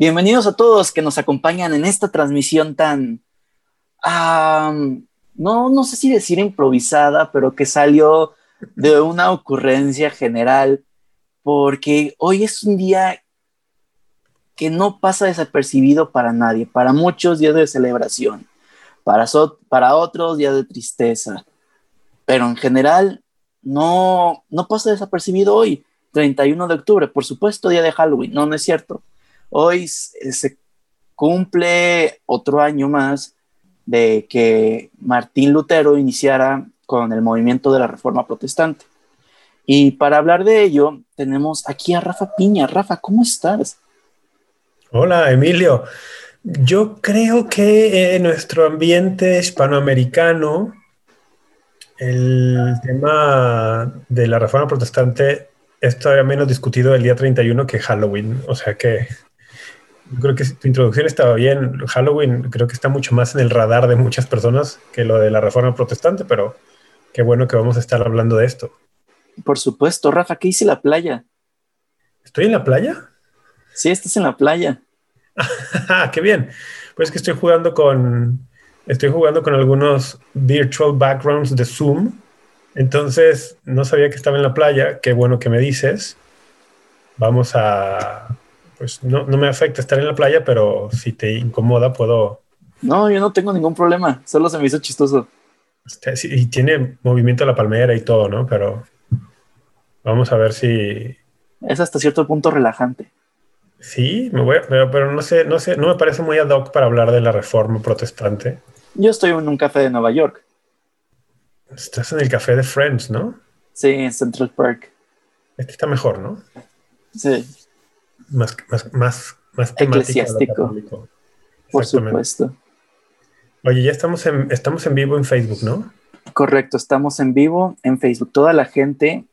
Bienvenidos a todos que nos acompañan en esta transmisión tan, no, no sé si decir improvisada, pero que salió de una ocurrencia general, porque hoy es un día que no pasa desapercibido para nadie, para muchos días de celebración, para, para otros días de tristeza, pero en general no, no pasa desapercibido hoy, 31 de octubre, por supuesto, día de Halloween, no, no es cierto Hoy se cumple otro año más de que Martín Lutero iniciara con el movimiento de la Reforma Protestante. Y para hablar de ello, tenemos aquí a Rafa Piña. Rafa, ¿cómo estás? Hola, Emilio. Yo creo que en nuestro ambiente hispanoamericano, el tema de la Reforma Protestante es todavía menos discutido el día 31 que Halloween. O sea que yo creo que tu introducción estaba bien. Halloween creo que está mucho más en el radar de muchas personas que lo de la reforma protestante, pero qué bueno que vamos a estar hablando de esto. Por supuesto, Rafa, ¿qué hice la playa? ¿Estoy en la playa? Sí, estás en la playa. qué bien. Pues que estoy jugando con estoy jugando con algunos virtual backgrounds de Zoom. Entonces, no sabía que estaba en la playa. Qué bueno que me dices. Vamos a pues no, me afecta estar en la playa, pero si te incomoda, puedo. No, yo no tengo ningún problema, solo se me hizo chistoso. Este, y tiene movimiento la palmera y todo, ¿no? Pero vamos a ver si. Es hasta cierto punto relajante. Sí, me voy pero, pero, no sé, no sé, no me parece muy ad hoc para hablar de la reforma protestante. Yo estoy en un café de Nueva York. Estás en el café de Friends, ¿no? Sí, en Central Park. Este está mejor, ¿no? Sí más, más, más, eclesiástico. Por supuesto. Oye, ya estamos en, estamos en vivo en Facebook, ¿no? Correcto, estamos en vivo en Facebook. Toda la gente.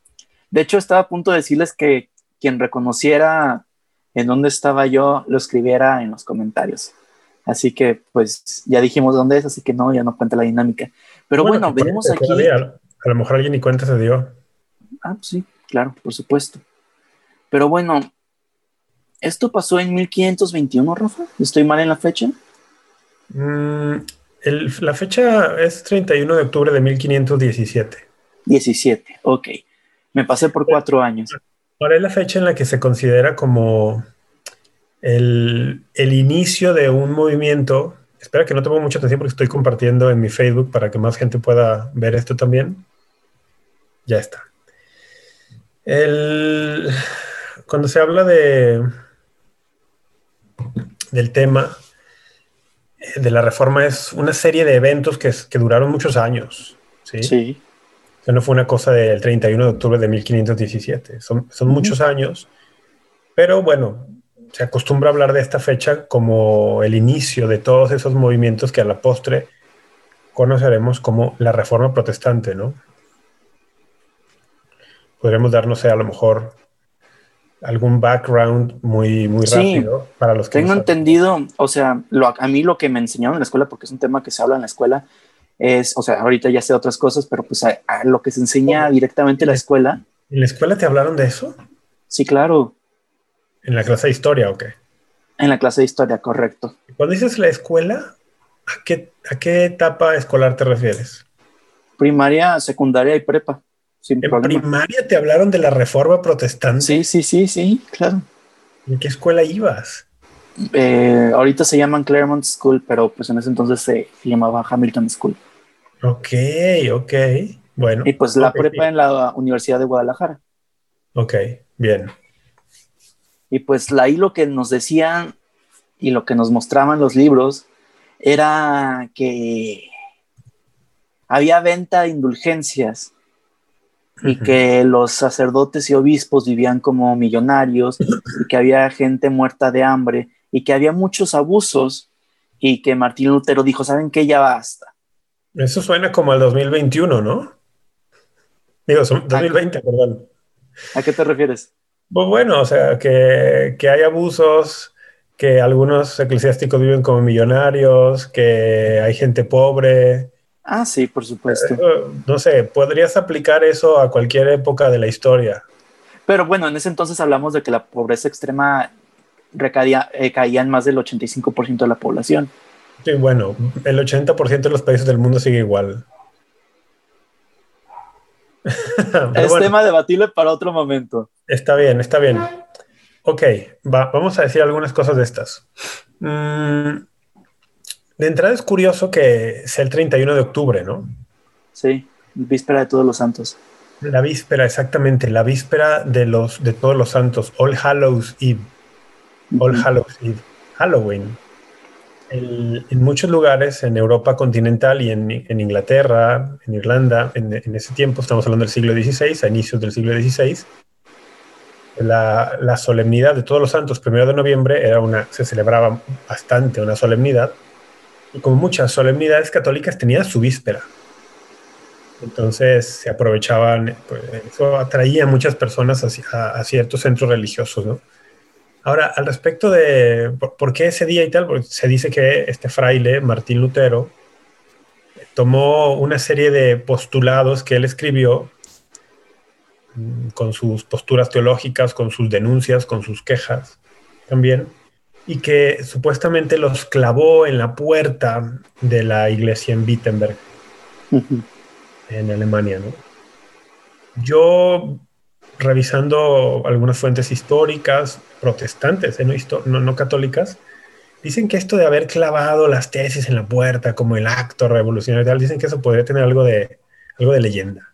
De hecho, estaba a punto de decirles que quien reconociera en dónde estaba yo lo escribiera en los comentarios. Así que, pues, ya dijimos dónde es, así que no, ya no cuenta la dinámica. Pero bueno, venimos aquí. A lo mejor alguien ni cuenta se dio. Ah, pues sí, claro, por supuesto. Pero bueno, ¿Esto pasó en 1521, Rafa? ¿Estoy mal en la fecha? Mm, la fecha es 31 de octubre de 1517. 17, ok. Me pasé por cuatro años. Ahora es la fecha en la que se considera como el, inicio de un movimiento. Espera que no tengo mucha atención porque estoy compartiendo en mi Facebook para que más gente pueda ver esto también. Ya está. cuando se habla de, del tema eh, de la reforma es una serie de eventos que, que duraron muchos años. Sí. sí. no fue una cosa del 31 de octubre de 1517. Son, son muchos años. Pero bueno, se acostumbra a hablar de esta fecha como el inicio de todos esos movimientos que a la postre conoceremos como la reforma protestante, ¿no? Podremos darnos a lo mejor algún background muy, muy rápido para los que... Tengo entendido, o sea, lo, a mí lo que me enseñaron en la escuela, porque es un tema que se habla en la escuela, es, o sea, ahorita ya sé otras cosas, pero pues a, lo que se enseña directamente en la escuela. ¿En la escuela te hablaron de eso? Sí, claro. ¿En la clase de historia o qué? En la clase de historia, correcto. Cuando dices la escuela, ¿a qué, a qué etapa escolar te refieres? Primaria, secundaria y prepa en primaria te hablaron de la reforma protestante. Sí, sí, sí, sí, claro. ¿En qué escuela ibas? Eh, ahorita se llaman Claremont School, pero pues en ese entonces se, llamaba Hamilton School. Ok, ok. Bueno. Y pues la prepa en la Universidad de Guadalajara. Ok, bien. Y pues ahí lo que nos decían y lo que nos mostraban los libros era que había venta de indulgencias y que los sacerdotes y obispos vivían como millonarios y que había gente muerta de hambre y que había muchos abusos y que Martín Lutero dijo, ¿saben qué? Ya basta. Eso suena como al 2021, ¿no? Digo, 2020, perdón. ¿A qué te refieres? Pues bueno, o sea, que, que hay abusos, que algunos eclesiásticos viven como millonarios, que hay gente pobre, Ah, sí, por supuesto. Eh, no sé, podrías aplicar eso a cualquier época de la historia. Pero bueno, en ese entonces hablamos de que la pobreza extrema recaía, eh, caían más del 85% de la población. Sí, bueno, el 80% de los países del mundo sigue igual. es tema debatible para otro momento. Está bien, está bien. Ok, vamos a decir algunas cosas de estas. Mm, de entrada es curioso que sea el 31 de octubre, ¿no? Sí, víspera de todos los santos. La víspera, exactamente, la víspera de, los, de todos los santos, All Hallows Eve. All Hallows Eve. Halloween en muchos lugares, en Europa continental y en, Inglaterra, en Irlanda, en, ese tiempo, estamos hablando del siglo XVI, a inicios del siglo XVI, la, solemnidad de todos los santos, primero de noviembre, era una, se celebraba bastante una solemnidad, y como muchas solemnidades católicas tenía su víspera. Entonces se aprovechaban, pues, eso atraía a muchas personas a, a ciertos centros religiosos, ¿no? Ahora, al respecto de por, qué ese día y tal, porque se dice que este fraile, Martín Lutero, tomó una serie de postulados que él escribió mm, con sus posturas teológicas, con sus denuncias, con sus quejas también, y que supuestamente los clavó en la puerta de la iglesia en Wittenberg, en Alemania. ¿no? Yo revisando algunas fuentes históricas protestantes, ¿eh? no, no, católicas, dicen que esto de haber clavado las tesis en la puerta como el acto revolucionario, tal, dicen que eso podría tener algo de, algo de leyenda.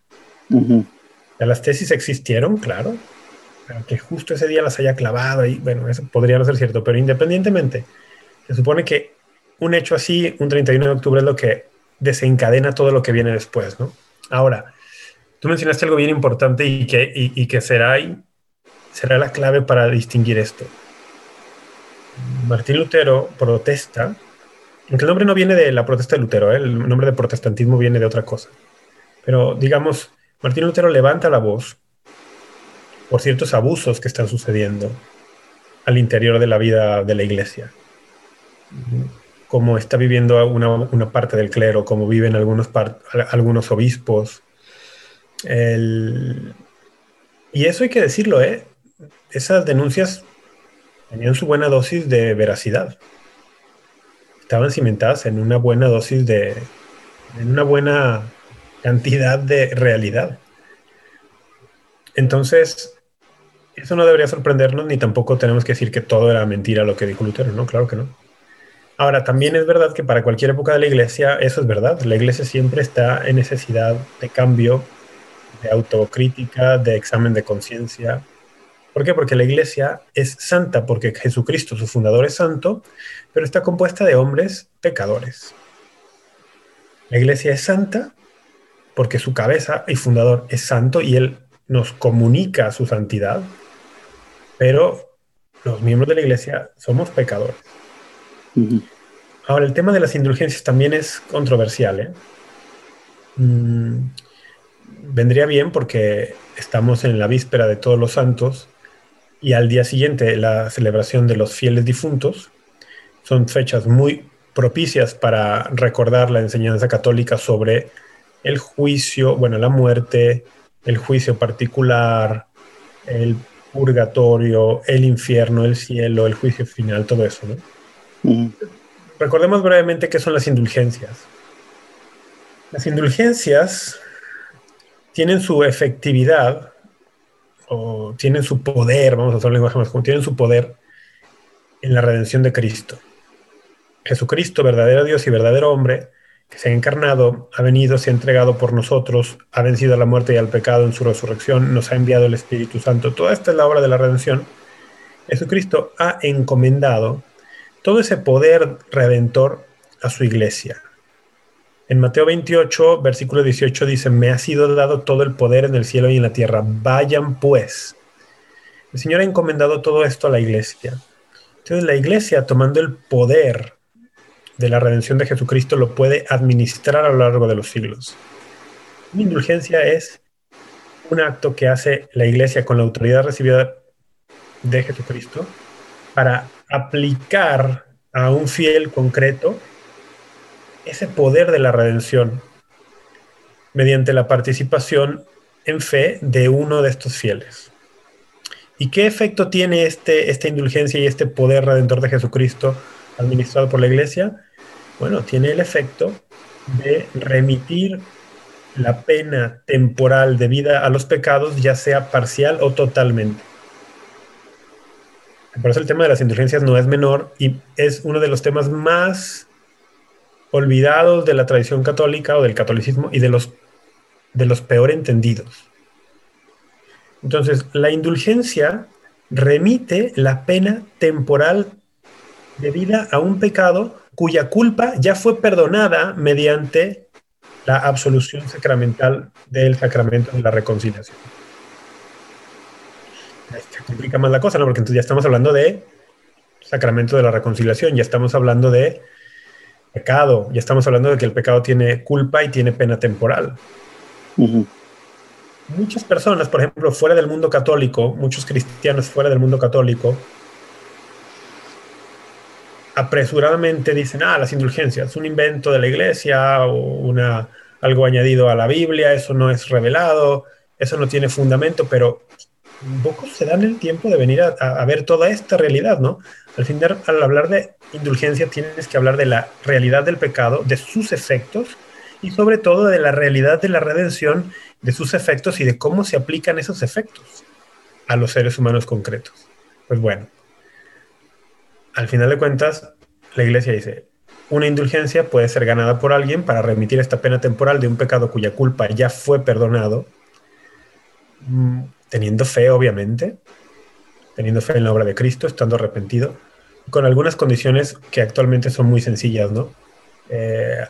las tesis existieron, claro, pero que justo ese día las haya clavado y bueno, eso podría no ser cierto, pero independientemente, se supone que un hecho así, un 31 de octubre, es lo que desencadena todo lo que viene después, ¿no? Ahora, Tú mencionaste algo bien importante y que, y, que será, será la clave para distinguir esto. Martín Lutero protesta, aunque el nombre no viene de la protesta de Lutero, ¿eh? el nombre de protestantismo viene de otra cosa. Pero digamos, Martín Lutero levanta la voz por ciertos abusos que están sucediendo al interior de la vida de la iglesia. Como está viviendo una, parte del clero, como viven algunos, algunos obispos, y eso hay que decirlo, ¿eh? Esas denuncias tenían su buena dosis de veracidad. Estaban cimentadas en una buena dosis de, en una buena cantidad de realidad. Entonces, eso no debería sorprendernos, ni tampoco tenemos que decir que todo era mentira lo que dijo Lutero, ¿no? Claro que no. Ahora, también es verdad que para cualquier época de la iglesia, eso es verdad. La iglesia siempre está en necesidad de cambio, de autocrítica, de examen de conciencia. ¿Por qué? Porque la iglesia es santa, porque Jesucristo, su fundador, es santo, pero está compuesta de hombres pecadores. La iglesia es santa porque su cabeza y fundador es santo y él nos comunica su santidad, pero los miembros de la iglesia somos pecadores. Ahora, el tema de las indulgencias también es controversial. ¿eh? Mm, vendría bien porque estamos en la víspera de todos los santos y al día siguiente la celebración de los fieles difuntos. Son fechas muy propicias para recordar la enseñanza católica sobre el juicio, bueno, la muerte, el juicio particular, el purgatorio, el infierno, el cielo, el juicio final, todo eso. Recordemos brevemente qué son las indulgencias. Las indulgencias tienen su efectividad o tienen su poder, vamos a usar un lenguaje más común, tienen su poder en la redención de Cristo. Jesucristo, verdadero Dios y verdadero hombre, que se ha encarnado, ha venido, se ha entregado por nosotros, ha vencido a la muerte y al pecado en su resurrección, nos ha enviado el Espíritu Santo. Toda esta es la obra de la redención. Jesucristo ha encomendado todo ese poder redentor a su iglesia. En Mateo 28, versículo 18 dice, me ha sido dado todo el poder en el cielo y en la tierra. Vayan pues. El Señor ha encomendado todo esto a la iglesia. Entonces la iglesia, tomando el poder de la redención de Jesucristo, lo puede administrar a lo largo de los siglos. Una indulgencia es un acto que hace la iglesia con la autoridad recibida de Jesucristo para aplicar a un fiel concreto ese poder de la redención mediante la participación en fe de uno de estos fieles. ¿Y qué efecto tiene este, esta indulgencia y este poder redentor de Jesucristo administrado por la iglesia? Bueno, tiene el efecto de remitir la pena temporal debida a los pecados, ya sea parcial o totalmente. Por eso el tema de las indulgencias no es menor y es uno de los temas más olvidados de la tradición católica o del catolicismo y de los, de los peor entendidos. Entonces, la indulgencia remite la pena temporal debida a un pecado cuya culpa ya fue perdonada mediante la absolución sacramental del sacramento de la reconciliación. Se complica más la cosa, ¿no? Porque entonces ya estamos hablando de sacramento de la reconciliación, ya estamos hablando de pecado, ya estamos hablando de que el pecado tiene culpa y tiene pena temporal. Muchas personas, por ejemplo, fuera del mundo católico, muchos cristianos fuera del mundo católico, apresuradamente dicen, ah, las indulgencias, un invento de la iglesia o una, algo añadido a la Biblia, eso no es revelado, eso no tiene fundamento, pero pocos se dan el tiempo de venir a, ver toda esta realidad, ¿no? Al final, al hablar de indulgencia, tienes que hablar de la realidad del pecado, de sus efectos y sobre todo de la realidad de la redención, de sus efectos y de cómo se aplican esos efectos a los seres humanos concretos. Pues bueno, al final de cuentas, la iglesia dice, una indulgencia puede ser ganada por alguien para remitir esta pena temporal de un pecado cuya culpa ya fue perdonado, mm, teniendo fe, obviamente, teniendo fe en la obra de Cristo, estando arrepentido, con algunas condiciones que actualmente son muy sencillas, ¿no? Eh,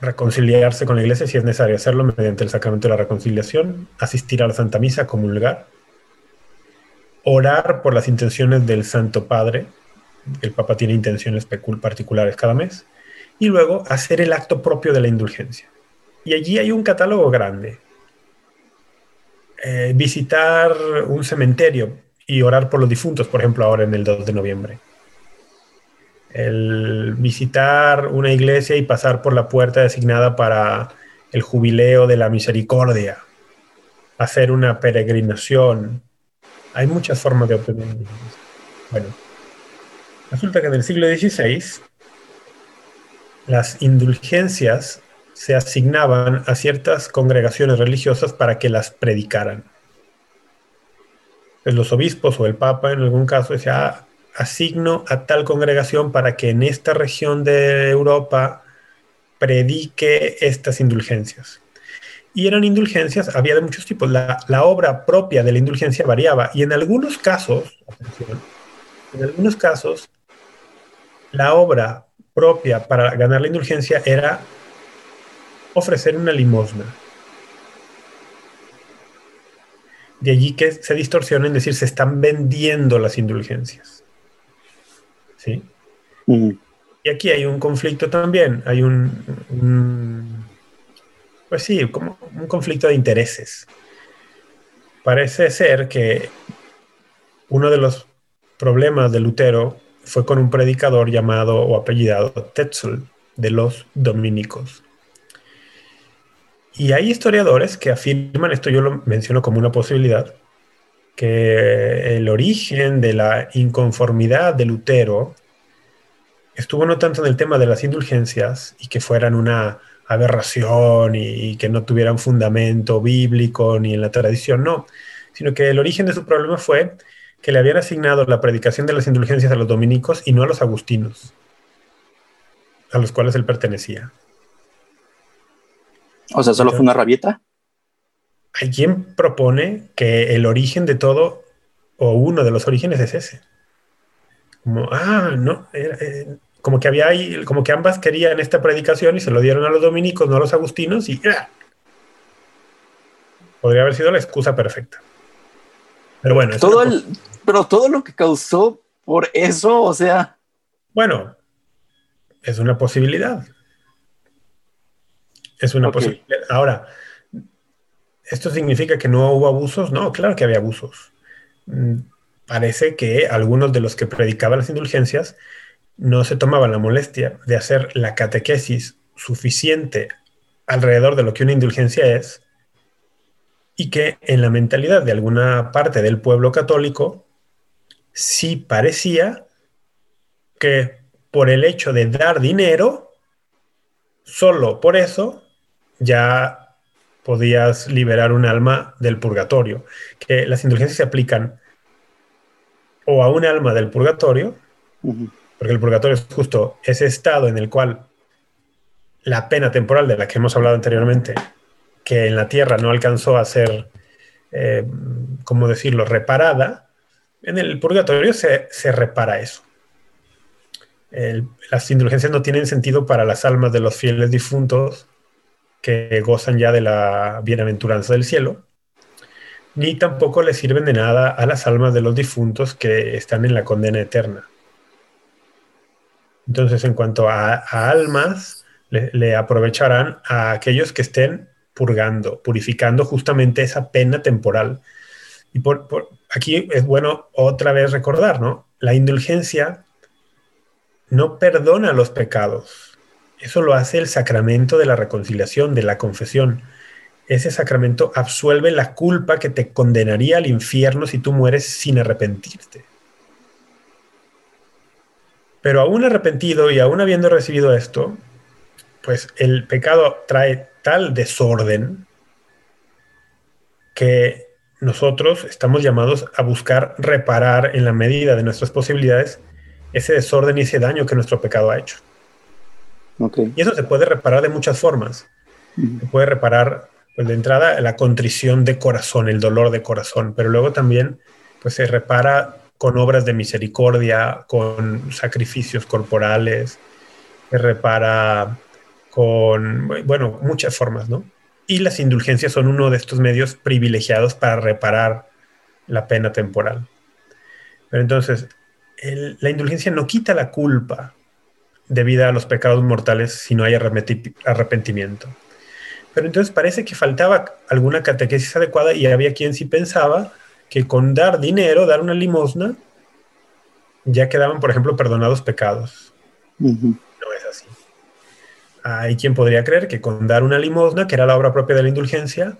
reconciliarse con la iglesia si es necesario hacerlo mediante el sacramento de la reconciliación, asistir a la Santa Misa, comulgar, orar por las intenciones del Santo Padre, el Papa tiene intenciones particulares cada mes, y luego hacer el acto propio de la indulgencia. Y allí hay un catálogo grande. Eh, visitar un cementerio y orar por los difuntos, por ejemplo, ahora en el 2 de noviembre. El visitar una iglesia y pasar por la puerta designada para el jubileo de la misericordia. Hacer una peregrinación, hay muchas formas de obtener Bueno, resulta que en el siglo XVI las indulgencias se asignaban a ciertas congregaciones religiosas para que las predicaran. Pues los obispos o el papa en algún caso decía, ah, asigno a tal congregación para que en esta región de Europa predique estas indulgencias y eran indulgencias, había de muchos tipos. La, obra propia de la indulgencia variaba y en algunos casos, atención, en algunos casos, la obra propia para ganar la indulgencia era ofrecer una limosna. De allí que se distorsiona en decir se están vendiendo las indulgencias. ¿Sí? Y aquí hay un conflicto también, hay un pues sí, como un conflicto de intereses. Parece ser que uno de los problemas de Lutero fue con un predicador llamado o apellidado Tetzel de los dominicos. Y hay historiadores que afirman, esto yo lo menciono como una posibilidad, que el origen de la inconformidad de Lutero estuvo no tanto en el tema de las indulgencias y que fueran una aberración y, que no tuvieran fundamento bíblico ni en la tradición, no, sino que el origen de su problema fue que le habían asignado la predicación de las indulgencias a los dominicos y no a los agustinos, a los cuales él pertenecía. O sea, solo fue una rabieta. Hay quien propone que el origen de todo, o uno de los orígenes es ese. Como, ah, no, eh, como que había ahí, como que ambas querían esta predicación y se lo dieron a los dominicos, no a los agustinos, y podría haber sido la excusa perfecta. Pero bueno, todo pero todo lo que causó por eso, o sea. Bueno, es una posibilidad. Es una posibilidad. Ahora, ¿esto significa que no hubo abusos? No, claro que había abusos. Mm, parece que algunos de los que predicaban las indulgencias no se tomaba la molestia de hacer la catequesis suficiente alrededor de lo que una indulgencia es, y que en la mentalidad de alguna parte del pueblo católico sí parecía que por el hecho de dar dinero, solo por eso ya podías liberar un alma del purgatorio, que las indulgencias se aplican o a un alma del purgatorio, porque el purgatorio es justo ese estado en el cual la pena temporal de la que hemos hablado anteriormente que en la Tierra no alcanzó a ser, eh, ¿cómo decirlo?, reparada, en el purgatorio se, repara eso. las indulgencias no tienen sentido para las almas de los fieles difuntos que gozan ya de la bienaventuranza del cielo, ni tampoco le sirven de nada a las almas de los difuntos que están en la condena eterna. Entonces, en cuanto a, almas, le, aprovecharán a aquellos que estén purgando, purificando justamente esa pena temporal. Y por, aquí es bueno otra vez recordar, ¿no? La indulgencia no perdona los pecados. Eso lo hace el sacramento de la reconciliación, de la confesión. Ese sacramento absuelve la culpa que te condenaría al infierno si tú mueres sin arrepentirte. Pero aún arrepentido y aún habiendo recibido esto, pues el pecado trae tal desorden que nosotros estamos llamados a buscar reparar en la medida de nuestras posibilidades ese desorden y ese daño que nuestro pecado ha hecho. Y eso se puede reparar de muchas formas. Se puede reparar, pues de entrada, la contrición de corazón, el dolor de corazón, pero luego también, pues se repara con obras de misericordia, con sacrificios corporales, se repara con, bueno, muchas formas, ¿no? Y las indulgencias son uno de estos medios privilegiados para reparar la pena temporal. Pero entonces, la indulgencia no quita la culpa debida a los pecados mortales si no hay arrepentimiento. Pero entonces parece que faltaba alguna catequesis adecuada y había quien sí pensaba que con dar dinero, dar una limosna, ya quedaban, por ejemplo, perdonados pecados. Hay quien podría creer que con dar una limosna, que era la obra propia de la indulgencia,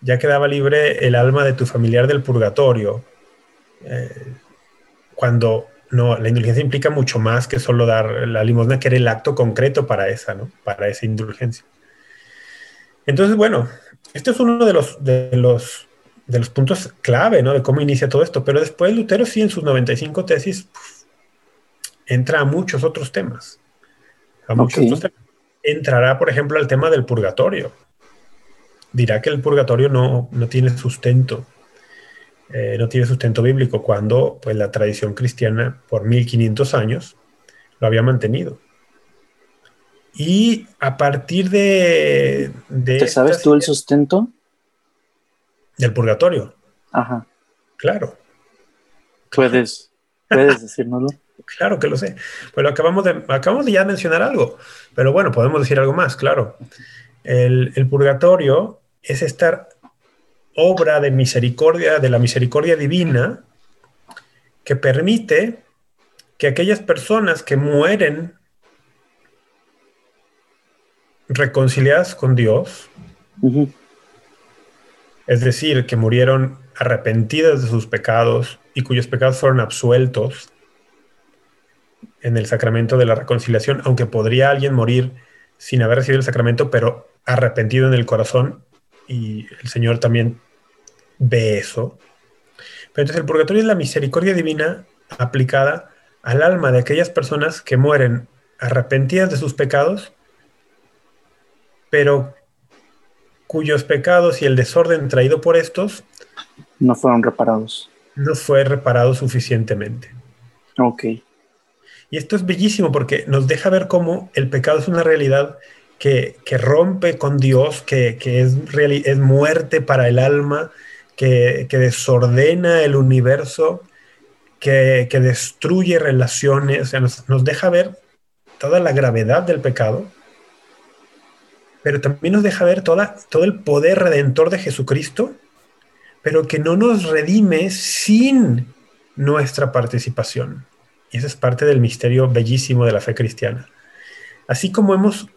ya quedaba libre el alma de tu familiar del purgatorio. Eh, cuando no, la indulgencia implica mucho más que solo dar la limosna, que era el acto concreto para esa, ¿no? Para esa indulgencia. Entonces, bueno, este es uno de los, de los, de los puntos clave, ¿no? De cómo inicia todo esto. Pero después Lutero sí, en sus 95 tesis, entra a muchos otros temas. A muchos otros temas entrará, por ejemplo, al tema del purgatorio. Dirá que el purgatorio no, tiene sustento, eh, no tiene sustento bíblico, cuando pues, la tradición cristiana por 1500 años lo había mantenido. Y a partir de... ¿Te sabes tú el sustento? Del purgatorio. Ajá. Claro. Puedes, puedes decírnoslo. Claro que lo sé. Pero acabamos de, acabamos de ya mencionar algo. Pero bueno, podemos decir algo más, claro. El, purgatorio es esta obra de misericordia, de la misericordia divina, que permite que aquellas personas que mueren reconciliadas con Dios, es decir, que murieron arrepentidas de sus pecados y cuyos pecados fueron absueltos, en el sacramento de la reconciliación, aunque podría alguien morir sin haber recibido el sacramento, pero arrepentido en el corazón, y el Señor también ve eso. Pero entonces el purgatorio es la misericordia divina aplicada al alma de aquellas personas que mueren arrepentidas de sus pecados, pero cuyos pecados y el desorden traído por estos no fueron reparados. No fue reparado suficientemente. Ok. Y esto es bellísimo porque nos deja ver cómo el pecado es una realidad que, rompe con Dios, que, es, es muerte para el alma, que, desordena el universo, que, destruye relaciones, o sea, nos, deja ver toda la gravedad del pecado, pero también nos deja ver toda, todo el poder redentor de Jesucristo, pero que no nos redime sin nuestra participación. Y eso es parte del misterio bellísimo de la fe cristiana. Así como hemos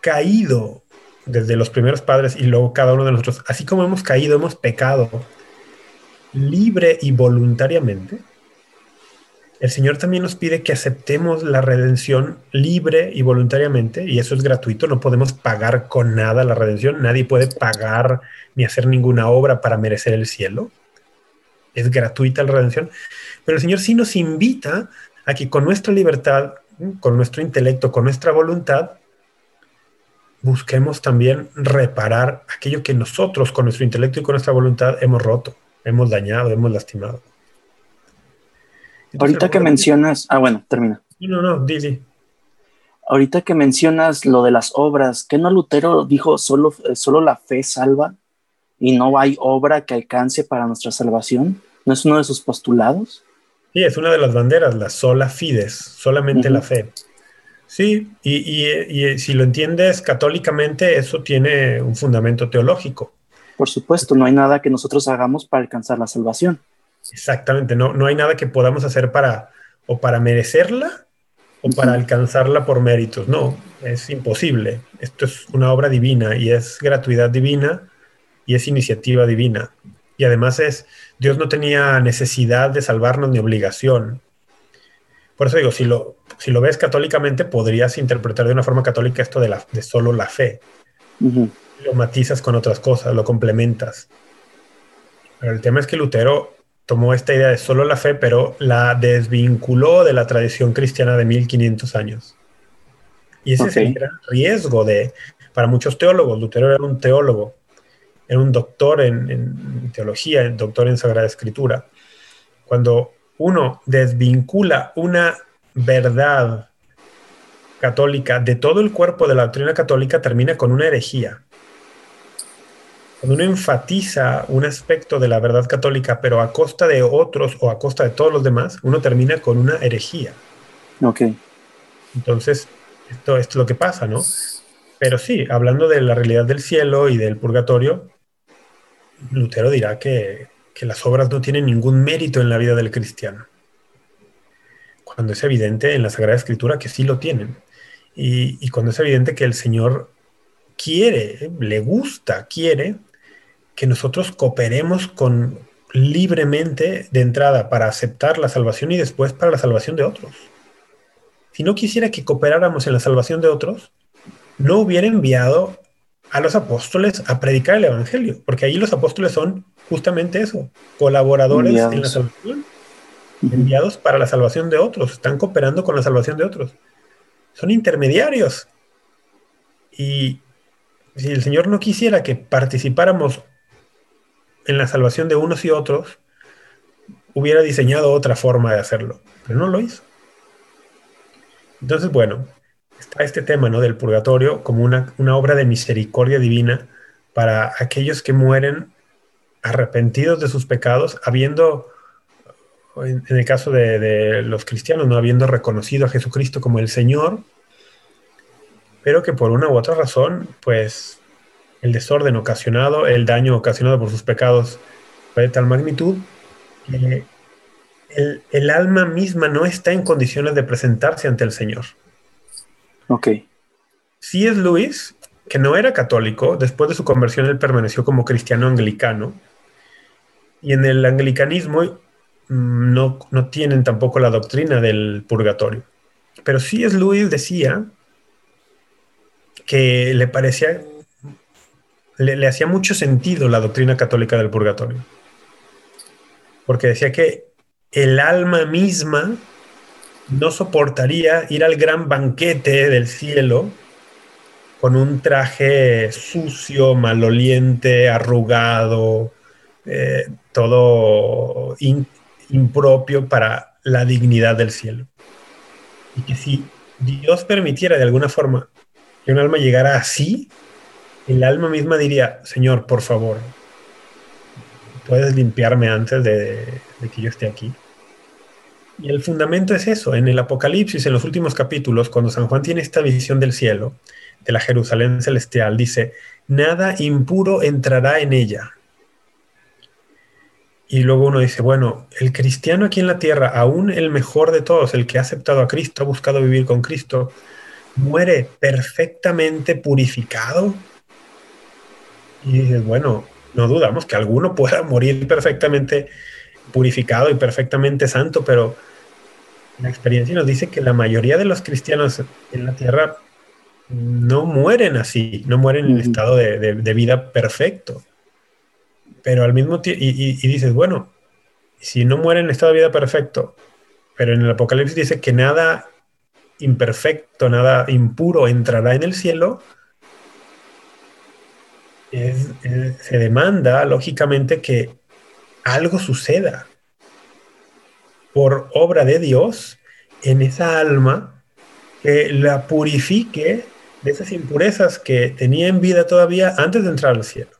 caído desde los primeros padres y luego cada uno de nosotros, así como hemos caído, hemos pecado libre y voluntariamente, el Señor también nos pide que aceptemos la redención libre y voluntariamente, y eso es gratuito, no podemos pagar con nada la redención, nadie puede pagar ni hacer ninguna obra para merecer el cielo. Es gratuita la redención, pero el Señor sí nos invita a que con nuestra libertad, con nuestro intelecto, con nuestra voluntad, busquemos también reparar aquello que nosotros con nuestro intelecto y con nuestra voluntad hemos roto, hemos dañado, hemos lastimado. Ahorita que mencionas, ah, bueno, termina. No, no, di, Ahorita que mencionas lo de las obras, ¿qué no Lutero dijo solo, eh, solo la fe salva y no hay obra que alcance para nuestra salvación? ¿No es uno de sus postulados? Sí, es una de las banderas, la sola fides, solamente la fe. Sí, y, y, si lo entiendes católicamente, eso tiene un fundamento teológico. Por supuesto, no hay nada que nosotros hagamos para alcanzar la salvación. Exactamente, no, no hay nada que podamos hacer para o para merecerla o para alcanzarla por méritos. No, es imposible. Esto es una obra divina y es gratuidad divina y es iniciativa divina. Y además es, Dios no tenía necesidad de salvarnos ni obligación. Por eso digo, si lo, si lo ves católicamente, podrías interpretar de una forma católica esto de, la, de solo la fe. Lo matizas con otras cosas, lo complementas. Pero el tema es que Lutero tomó esta idea de solo la fe, pero la desvinculó de la tradición cristiana de 1500 años. Y ese es el gran riesgo de, para muchos teólogos. Lutero era un teólogo, era un doctor en, en teología, doctor en Sagrada Escritura. Cuando uno desvincula una verdad católica de todo el cuerpo de la doctrina católica, termina con una herejía. Cuando uno enfatiza un aspecto de la verdad católica, pero a costa de otros o a costa de todos los demás, uno termina con una herejía. Ok. Entonces, esto, esto es lo que pasa, ¿no? Pero sí, hablando de la realidad del cielo y del purgatorio, Lutero dirá que, que las obras no tienen ningún mérito en la vida del cristiano. Cuando es evidente en la Sagrada Escritura que sí lo tienen. Y, y cuando es evidente que el Señor quiere, le gusta, quiere que nosotros cooperemos con libremente de entrada para aceptar la salvación y después para la salvación de otros. Si no quisiera que cooperáramos en la salvación de otros, no hubiera enviado a los apóstoles a predicar el Evangelio, porque ahí los apóstoles son justamente eso, colaboradores en la salvación, enviados para la salvación de otros, están cooperando con la salvación de otros. Son intermediarios. Y si el Señor no quisiera que participáramos en la salvación de unos y otros, hubiera diseñado otra forma de hacerlo, pero no lo hizo. Entonces, bueno, está este tema ¿no? del purgatorio como una, obra de misericordia divina para aquellos que mueren arrepentidos de sus pecados, habiendo, en, el caso de, de, los cristianos, no habiendo reconocido a Jesucristo como el Señor, pero que por una u otra razón, pues el desorden ocasionado, el daño ocasionado por sus pecados fue de tal magnitud que el, alma misma no está en condiciones de presentarse ante el Señor. Ok. Si es Luis, que no era católico, después de su conversión él permaneció como cristiano anglicano, y en el anglicanismo mm, no, no tienen tampoco la doctrina del purgatorio. Pero si es Luis decía que le parecía le, hacía mucho sentido la doctrina católica del purgatorio. Porque decía que el alma misma no soportaría ir al gran banquete del cielo con un traje sucio, maloliente, arrugado, eh, todo impropio para la dignidad del cielo. Y que si Dios permitiera de alguna forma que un alma llegara así, el alma misma diría, Señor, por favor, puedes limpiarme antes de, que yo esté aquí. Y el fundamento es eso. En el Apocalipsis, en los últimos capítulos, cuando San Juan tiene esta visión del cielo, de la Jerusalén celestial, dice, nada impuro entrará en ella. Y luego uno dice, bueno, el cristiano aquí en la tierra, aún el mejor de todos, el que ha aceptado a Cristo, ha buscado vivir con Cristo, muere perfectamente purificado Y dices, bueno, no dudamos que alguno pueda morir perfectamente purificado y perfectamente santo, pero la experiencia nos dice que la mayoría de los cristianos en la tierra no mueren así, no mueren en estado de, vida perfecto. Pero al mismo tiempo, y, dices, bueno, si no mueren en estado de vida perfecto, pero en el Apocalipsis dice que nada imperfecto, nada impuro entrará en el cielo, se demanda lógicamente que algo suceda por obra de Dios en esa alma que la purifique de esas impurezas que tenía en vida todavía antes de entrar al cielo.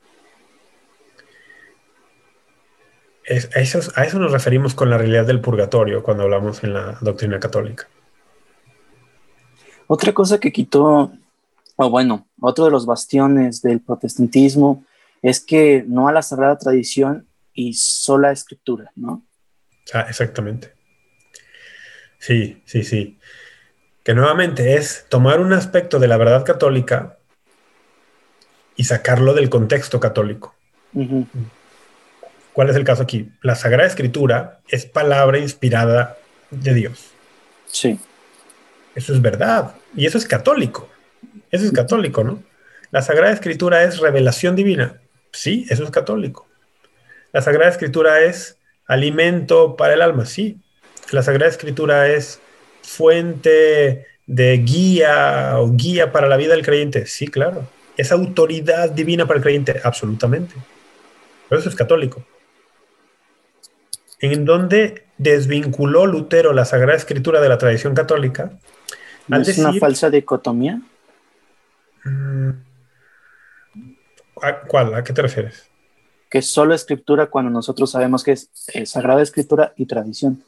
a, eso, nos referimos con la realidad del purgatorio cuando hablamos en la doctrina católica. Otra cosa que quitó, o bueno, otro de los bastiones del protestantismo es que no a la sagrada tradición y sola escritura, ¿no? Ah, exactamente. Sí, sí, sí que nuevamente es tomar un aspecto de la verdad católica y sacarlo del contexto católico. ¿Cuál es el caso aquí? La Sagrada Escritura es palabra inspirada de Dios. Sí. Eso es verdad. Y eso es católico. Eso es católico, ¿no? La Sagrada Escritura es revelación divina. Sí, eso es católico. La Sagrada Escritura es alimento para el alma. Sí. La Sagrada Escritura es fuente de guía o guía para la vida del creyente? Sí, claro. ¿Es autoridad divina para el creyente? Absolutamente. Pero eso es católico. En donde desvinculó Lutero la Sagrada Escritura de la tradición católica. ¿Es una falsa dicotomía? Mm, ¿A ¿Cuál? ¿A qué te refieres? Que es solo escritura cuando nosotros sabemos que es Sagrada Escritura y tradición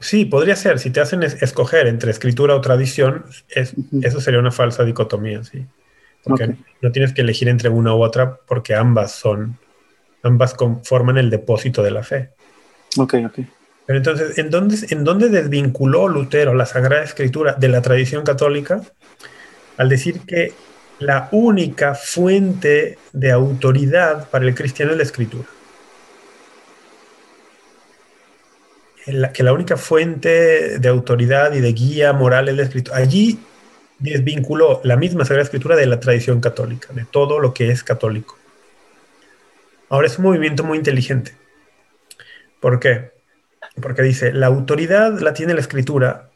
sí, podría ser. Si te hacen escoger entre escritura o tradición, eso sería una falsa dicotomía, sí. Porque no tienes que elegir entre una u otra porque ambas son, ambas conforman el depósito de la fe. Ok, ok. Pero entonces, ¿en dónde, ¿en dónde desvinculó Lutero la Sagrada Escritura de la tradición católica? Al decir que la única fuente de autoridad para el cristiano es la Escritura. que la única fuente de autoridad y de guía moral es la escritura. Allí desvinculó la misma Sagrada Escritura de la tradición católica, de todo lo que es católico. Ahora es un movimiento muy inteligente. ¿Por qué? Porque dice, la autoridad la tiene la escritura,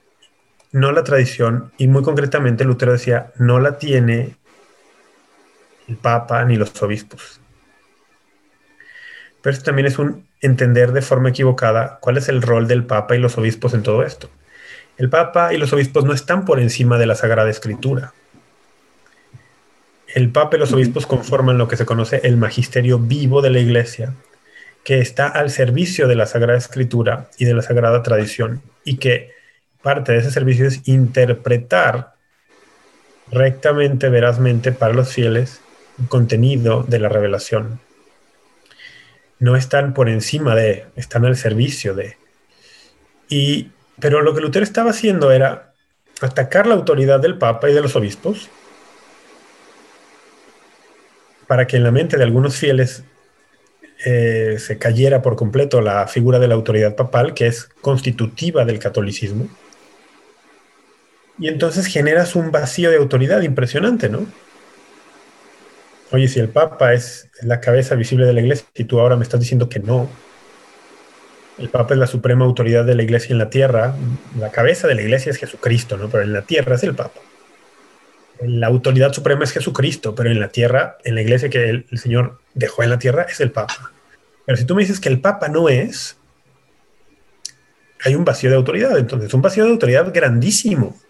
no la tradición, y muy concretamente Lutero decía, no la tiene el Papa ni los obispos. Pero esto también es un entender de forma equivocada cuál es el rol del Papa y los obispos en todo esto. El Papa y los obispos no están por encima de la Sagrada Escritura. El Papa y los obispos conforman lo que se conoce el magisterio vivo de la Iglesia, que está al servicio de la Sagrada Escritura y de la Sagrada Tradición, y que parte de ese servicio es interpretar rectamente, verazmente para los fieles el contenido de la revelación no están por encima de, están al servicio de. Y, pero lo que Lutero estaba haciendo era atacar la autoridad del Papa y de los obispos para que en la mente de algunos fieles eh, se cayera por completo la figura de la autoridad papal, que es constitutiva del catolicismo. Y entonces generas un vacío de autoridad impresionante, ¿no? oye, si el Papa es la cabeza visible de la iglesia y tú ahora me estás diciendo que no, el Papa es la suprema autoridad de la iglesia en la tierra, la cabeza de la iglesia es Jesucristo, ¿no? Pero en la tierra es el Papa. La autoridad suprema es Jesucristo, pero en la tierra, en la iglesia que el, Señor dejó en la tierra, es el Papa. Pero si tú me dices que el Papa no es, hay un vacío de autoridad, entonces, un vacío de autoridad grandísimo.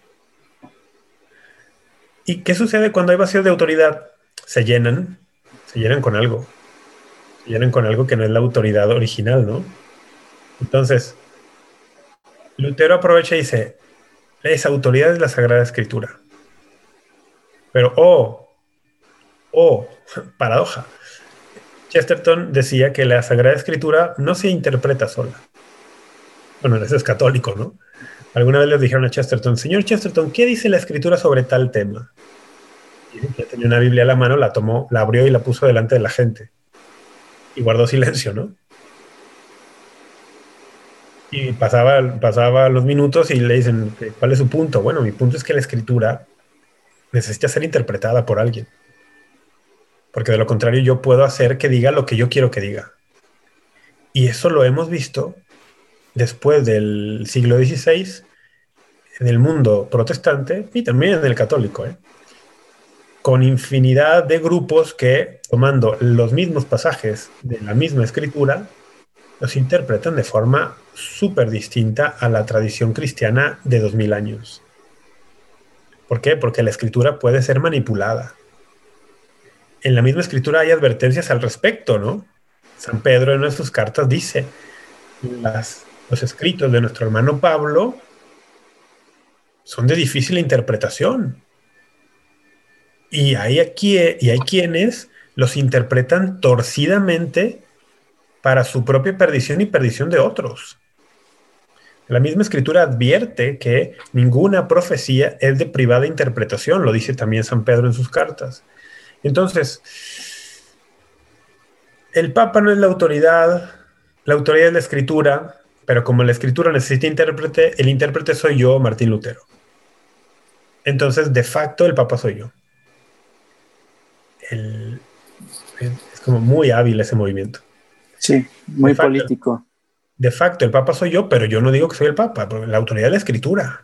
¿Y qué sucede cuando hay vacío de autoridad? se llenan, se llenan con algo. Se llenan con algo que no es la autoridad original, ¿no? Entonces, Lutero aprovecha y dice, esa autoridad es la Sagrada Escritura. Pero, oh, oh, paradoja. Chesterton decía que la Sagrada Escritura no se interpreta sola. Bueno, eso es católico, ¿no? Alguna vez les dijeron a Chesterton, señor Chesterton, ¿qué dice la Escritura sobre tal tema? que tenía una Biblia a la mano, la tomó, la abrió y la puso delante de la gente. Y guardó silencio, ¿no? Y pasaba, pasaba los minutos y le dicen, ¿cuál es su punto? Bueno, mi punto es que la escritura necesita ser interpretada por alguien. Porque de lo contrario yo puedo hacer que diga lo que yo quiero que diga. Y eso lo hemos visto después del siglo XVI en el mundo protestante y también en el católico. ¿eh? con infinidad de grupos que, tomando los mismos pasajes de la misma escritura, los interpretan de forma súper distinta a la tradición cristiana de 2000 años. ¿Por qué? Porque la escritura puede ser manipulada. En la misma escritura hay advertencias al respecto, ¿no? San Pedro en sus cartas dice, los escritos de nuestro hermano Pablo son de difícil interpretación y hay, aquí, y hay quienes los interpretan torcidamente para su propia perdición y perdición de otros. La misma escritura advierte que ninguna profecía es de privada interpretación, lo dice también San Pedro en sus cartas. Entonces, el Papa no es la autoridad, la autoridad es la escritura, pero como la escritura necesita intérprete, el intérprete soy yo, Martín Lutero. Entonces, de facto, el Papa soy yo es como muy hábil ese movimiento. Sí, muy político. De facto, el Papa soy yo, pero yo no digo que soy el Papa, la autoridad de la escritura.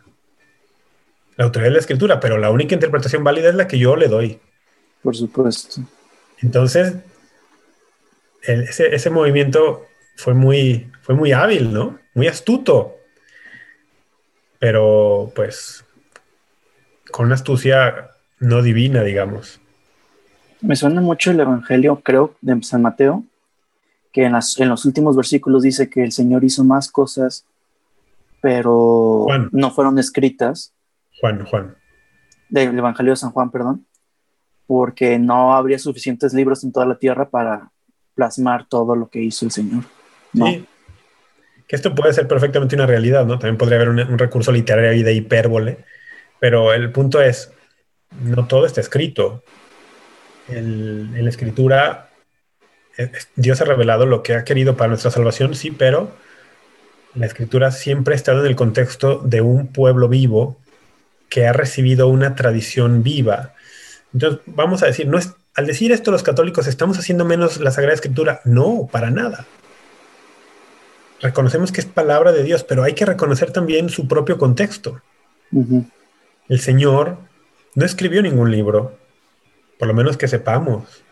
La autoridad de la escritura, pero la única interpretación válida es la que yo le doy. Por supuesto. Entonces, ese, ese, movimiento fue muy, fue muy hábil, ¿no? Muy astuto. Pero, pues, con una astucia no divina, digamos. Me suena mucho el Evangelio, creo, de San Mateo, que en, las, en los últimos versículos dice que el Señor hizo más cosas, pero no fueron escritas. Juan, Juan. Del Evangelio de San Juan, perdón, porque no habría suficientes libros en toda la tierra para plasmar todo lo que hizo el Señor. Sí. Que esto puede ser perfectamente una realidad, ¿no? También podría haber un, un recurso literario de hipérbole, pero el punto es, no todo está escrito en la escritura Dios ha revelado lo que ha querido para nuestra salvación, sí, pero la escritura siempre ha estado en el contexto de un pueblo vivo que ha recibido una tradición viva. Entonces, vamos a decir, no es, al decir esto los católicos, ¿estamos haciendo menos la Sagrada Escritura? No, para nada. Reconocemos que es palabra de Dios, pero hay que reconocer también su propio contexto. El Señor no escribió ningún libro, por lo menos que sepamos.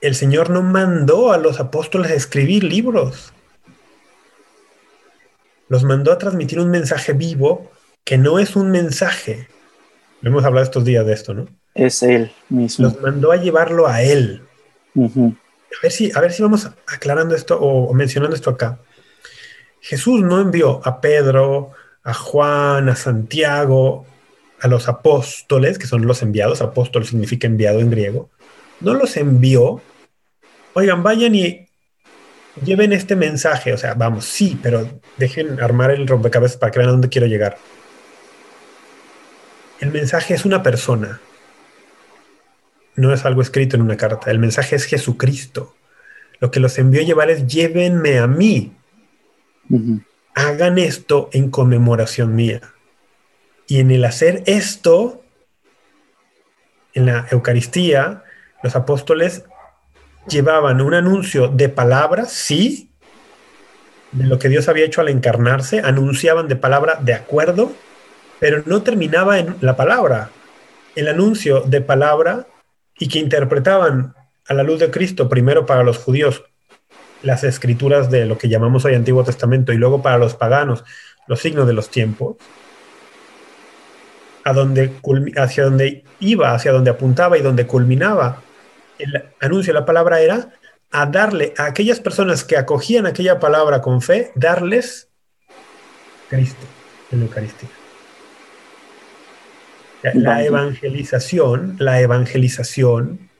El Señor no mandó a los apóstoles a escribir libros. Los mandó a transmitir un mensaje vivo que no es un mensaje. Hemos hablado estos días de esto, ¿no? Es Él mismo. Los mandó a llevarlo a Él. a, ver si, a ver si vamos aclarando esto o mencionando esto acá. Jesús no envió a Pedro, a Juan, a Santiago, a los apóstoles, que son los enviados, apóstol significa enviado en griego, no los envió, oigan, vayan y lleven este mensaje, o sea, vamos, sí, pero dejen armar el rompecabezas para que vean a dónde quiero llegar. El mensaje es una persona, no es algo escrito en una carta, el mensaje es Jesucristo. Lo que los envió a llevar es llévenme a mí. Hagan esto en conmemoración mía. Y en el hacer esto, en la Eucaristía, los apóstoles llevaban un anuncio de palabras, sí, de lo que Dios había hecho al encarnarse, anunciaban de palabra de acuerdo, pero no terminaba en la palabra. El anuncio de palabra y que interpretaban a la luz de Cristo, primero para los judíos, las escrituras de lo que llamamos hoy Antiguo Testamento, y luego para los paganos, los signos de los tiempos, donde, hacia donde iba, hacia donde apuntaba y donde culminaba el anuncio de la palabra era a darle a aquellas personas que acogían aquella palabra con fe, darles Cristo en la Eucaristía. La evangelización, la evangelización,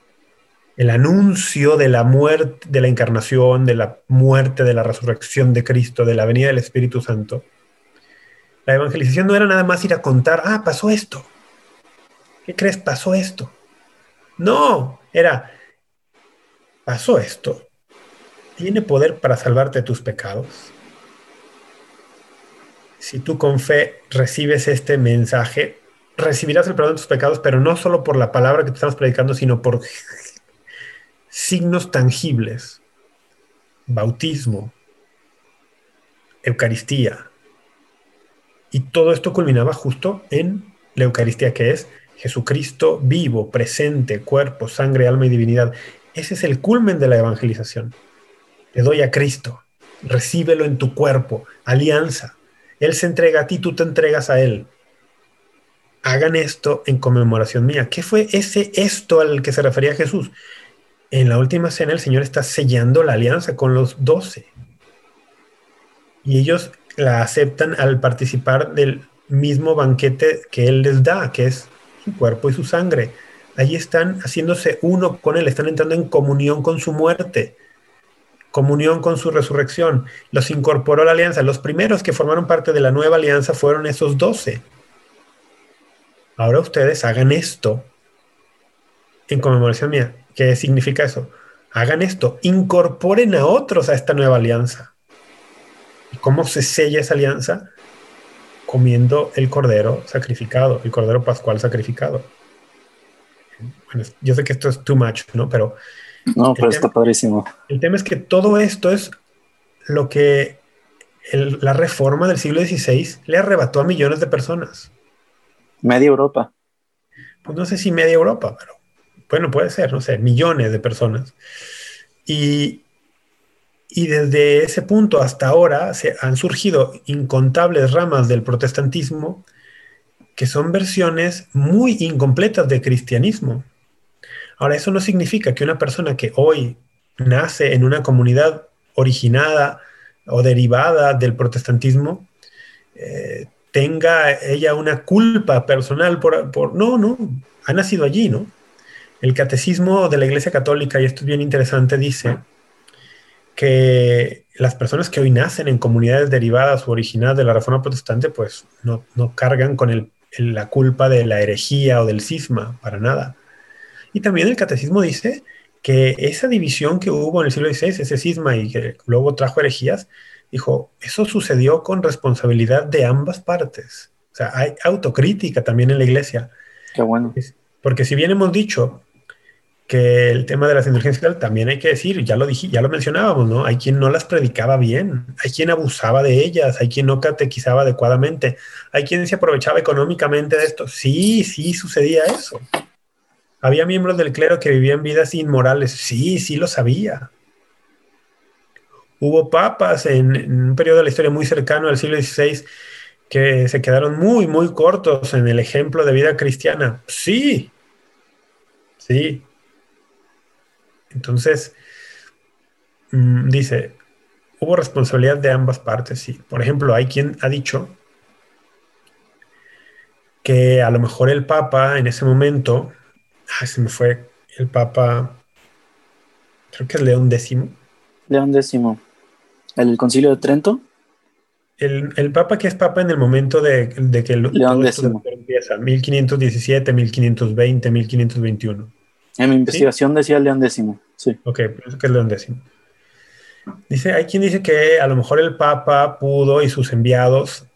el anuncio de la muerte, de la encarnación, de la muerte, de la resurrección de Cristo, de la venida del Espíritu Santo, la evangelización no era nada más ir a contar, ah, pasó esto. ¿qué crees? Pasó esto. No, era, pasó esto. Tiene poder para salvarte de tus pecados. Si tú con fe recibes este mensaje, recibirás el perdón de tus pecados, pero no solo por la palabra que te estamos predicando, sino por signos tangibles. Bautismo, Eucaristía. Y todo esto culminaba justo en la Eucaristía, que es Jesucristo vivo, presente, cuerpo, sangre, alma y divinidad. Ese es el culmen de la evangelización. Te doy a Cristo, recíbelo en tu cuerpo, alianza. Él se entrega a ti, tú te entregas a Él. Hagan esto en conmemoración mía. ¿Qué fue ese esto al que se refería Jesús? En la última cena el Señor está sellando la alianza con los doce. Y ellos la aceptan al participar del mismo banquete que Él les da, que es cuerpo y su sangre. Allí están haciéndose uno con Él, están entrando en comunión con su muerte, comunión con su resurrección. Los incorporó a la alianza. Los primeros que formaron parte de la nueva alianza fueron esos doce. Ahora ustedes hagan esto en conmemoración mía. ¿Qué significa eso? Hagan esto, incorporen a otros a esta nueva alianza. ¿Y cómo se sella esa alianza? Comiendo el cordero sacrificado, el cordero pascual sacrificado. Bueno, yo sé que esto es too much, ¿no? Pero. No, pero está padrísimo. El tema es que todo esto es lo que la reforma del siglo XVI le arrebató a millones de personas. Media Europa. Pues no sé si media Europa, pero bueno, puede ser, no sé, millones de personas. Y, y desde ese punto hasta ahora se han surgido incontables ramas del protestantismo que son versiones muy incompletas de cristianismo. Ahora, eso no significa que una persona que hoy nace en una comunidad originada o derivada del protestantismo eh, tenga ella una culpa personal por, por, No, no, ha nacido allí, ¿no? El catecismo de la Iglesia Católica, y esto es bien interesante, dice que las personas que hoy nacen en comunidades derivadas o originadas de la Reforma Protestante, pues no, cargan con la culpa de la herejía o del cisma, para nada. Y también el catecismo dice que esa división que hubo en el siglo XVI, ese cisma y que luego trajo herejías, dijo, eso sucedió con responsabilidad de ambas partes. O sea, hay autocrítica también en la iglesia. Qué bueno. Porque si bien hemos dicho que el tema de las indulgencias también hay que decir, ya lo dije, ya lo mencionábamos, ¿no? Hay quien no las predicaba bien, hay quien abusaba de ellas, hay quien no catequizaba adecuadamente, hay quien se aprovechaba económicamente de esto. Sí, sí sucedía eso. Había miembros del clero que vivían vidas inmorales. Sí, sí lo sabía. Hubo papas en, un periodo de la historia muy cercano al siglo XVI que se quedaron muy, muy cortos en el ejemplo de vida cristiana. Sí, sí, entonces, mm, dice, hubo responsabilidad de ambas partes, sí. Por ejemplo, hay quien ha dicho que a lo mejor el Papa en ese momento, ay, se me fue el Papa, creo que es León X. León X. ¿El concilio de Trento? El, Papa que es Papa en el momento de, que el, León X. empieza, 1517, 1520, 1521. En mi investigación decía León X, sí. Ok, pienso que es León X. Dice, hay quien dice que a lo mejor el Papa pudo y sus enviados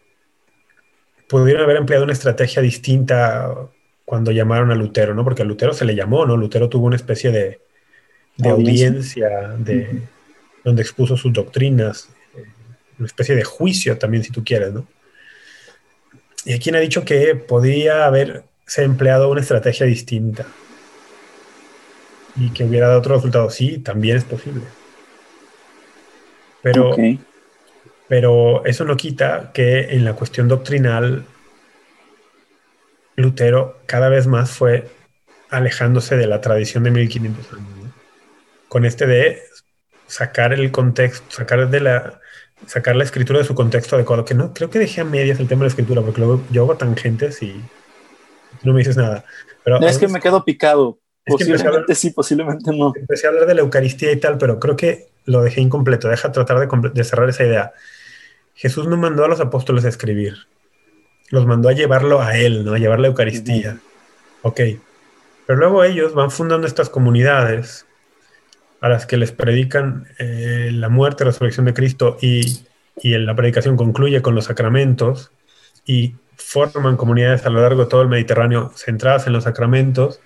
pudieron haber empleado una estrategia distinta cuando llamaron a Lutero, ¿no? Porque a Lutero se le llamó, ¿no? Lutero tuvo una especie de, audiencia, de, donde expuso sus doctrinas, eh, una especie de juicio también, si tú quieres, ¿no? Y hay quien ha dicho que podía haberse empleado una estrategia distinta y que hubiera dado otro resultado. Sí, también es posible. Pero, pero eso no quita que en la cuestión doctrinal, Lutero cada vez más fue alejándose de la tradición de 1500 años. Con este de sacar el contexto, sacar de la sacar la escritura de su contexto adecuado, que no, creo que dejé a medias el tema de la escritura, porque luego yo hago tangentes y no me dices nada. Pero es que me quedo picado, posiblemente sí, posiblemente no. Empecé a hablar de la Eucaristía y tal, pero creo que lo dejé incompleto. Deja tratar de, cerrar esa idea. Jesús no mandó a los apóstoles a escribir, los mandó a llevarlo a él, ¿no? A llevar la Eucaristía. Ok. Pero luego ellos van fundando estas comunidades a las que les predican eh, la muerte, la resurrección de Cristo y, y la predicación concluye con los sacramentos y forman comunidades a lo largo de todo el Mediterráneo centradas en los sacramentos.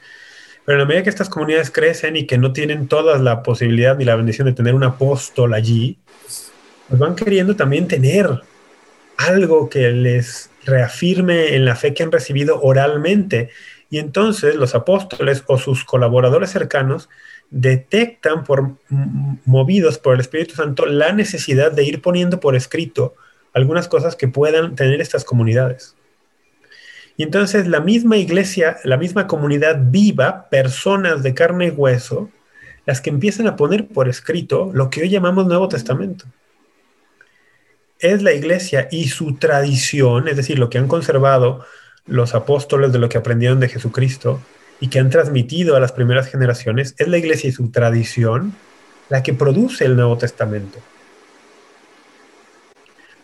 Pero en la medida que estas comunidades crecen y que no tienen todas la posibilidad ni la bendición de tener un apóstol allí, pues van queriendo también tener algo que les reafirme en la fe que han recibido oralmente. Y entonces los apóstoles o sus colaboradores cercanos detectan por movidos por el Espíritu Santo la necesidad de ir poniendo por escrito algunas cosas que puedan tener estas comunidades. Y entonces la misma iglesia, la misma comunidad viva, personas de carne y hueso, las que empiezan a poner por escrito lo que hoy llamamos Nuevo Testamento. Es la iglesia y su tradición, es decir, lo que han conservado los apóstoles de lo que aprendieron de Jesucristo y que han transmitido a las primeras generaciones, es la iglesia y su tradición la que produce el Nuevo Testamento.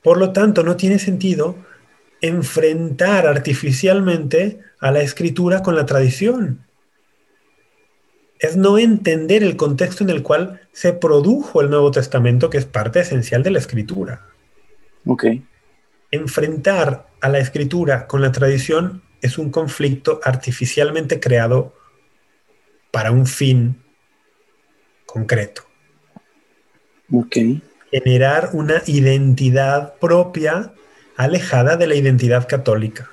Por lo tanto, no tiene sentido enfrentar artificialmente a la escritura con la tradición. Es no entender el contexto en el cual se produjo el Nuevo Testamento, que es parte esencial de la escritura. Ok. Enfrentar a la escritura con la tradición es un conflicto artificialmente creado para un fin concreto. Ok. Generar una identidad propia alejada de la identidad católica.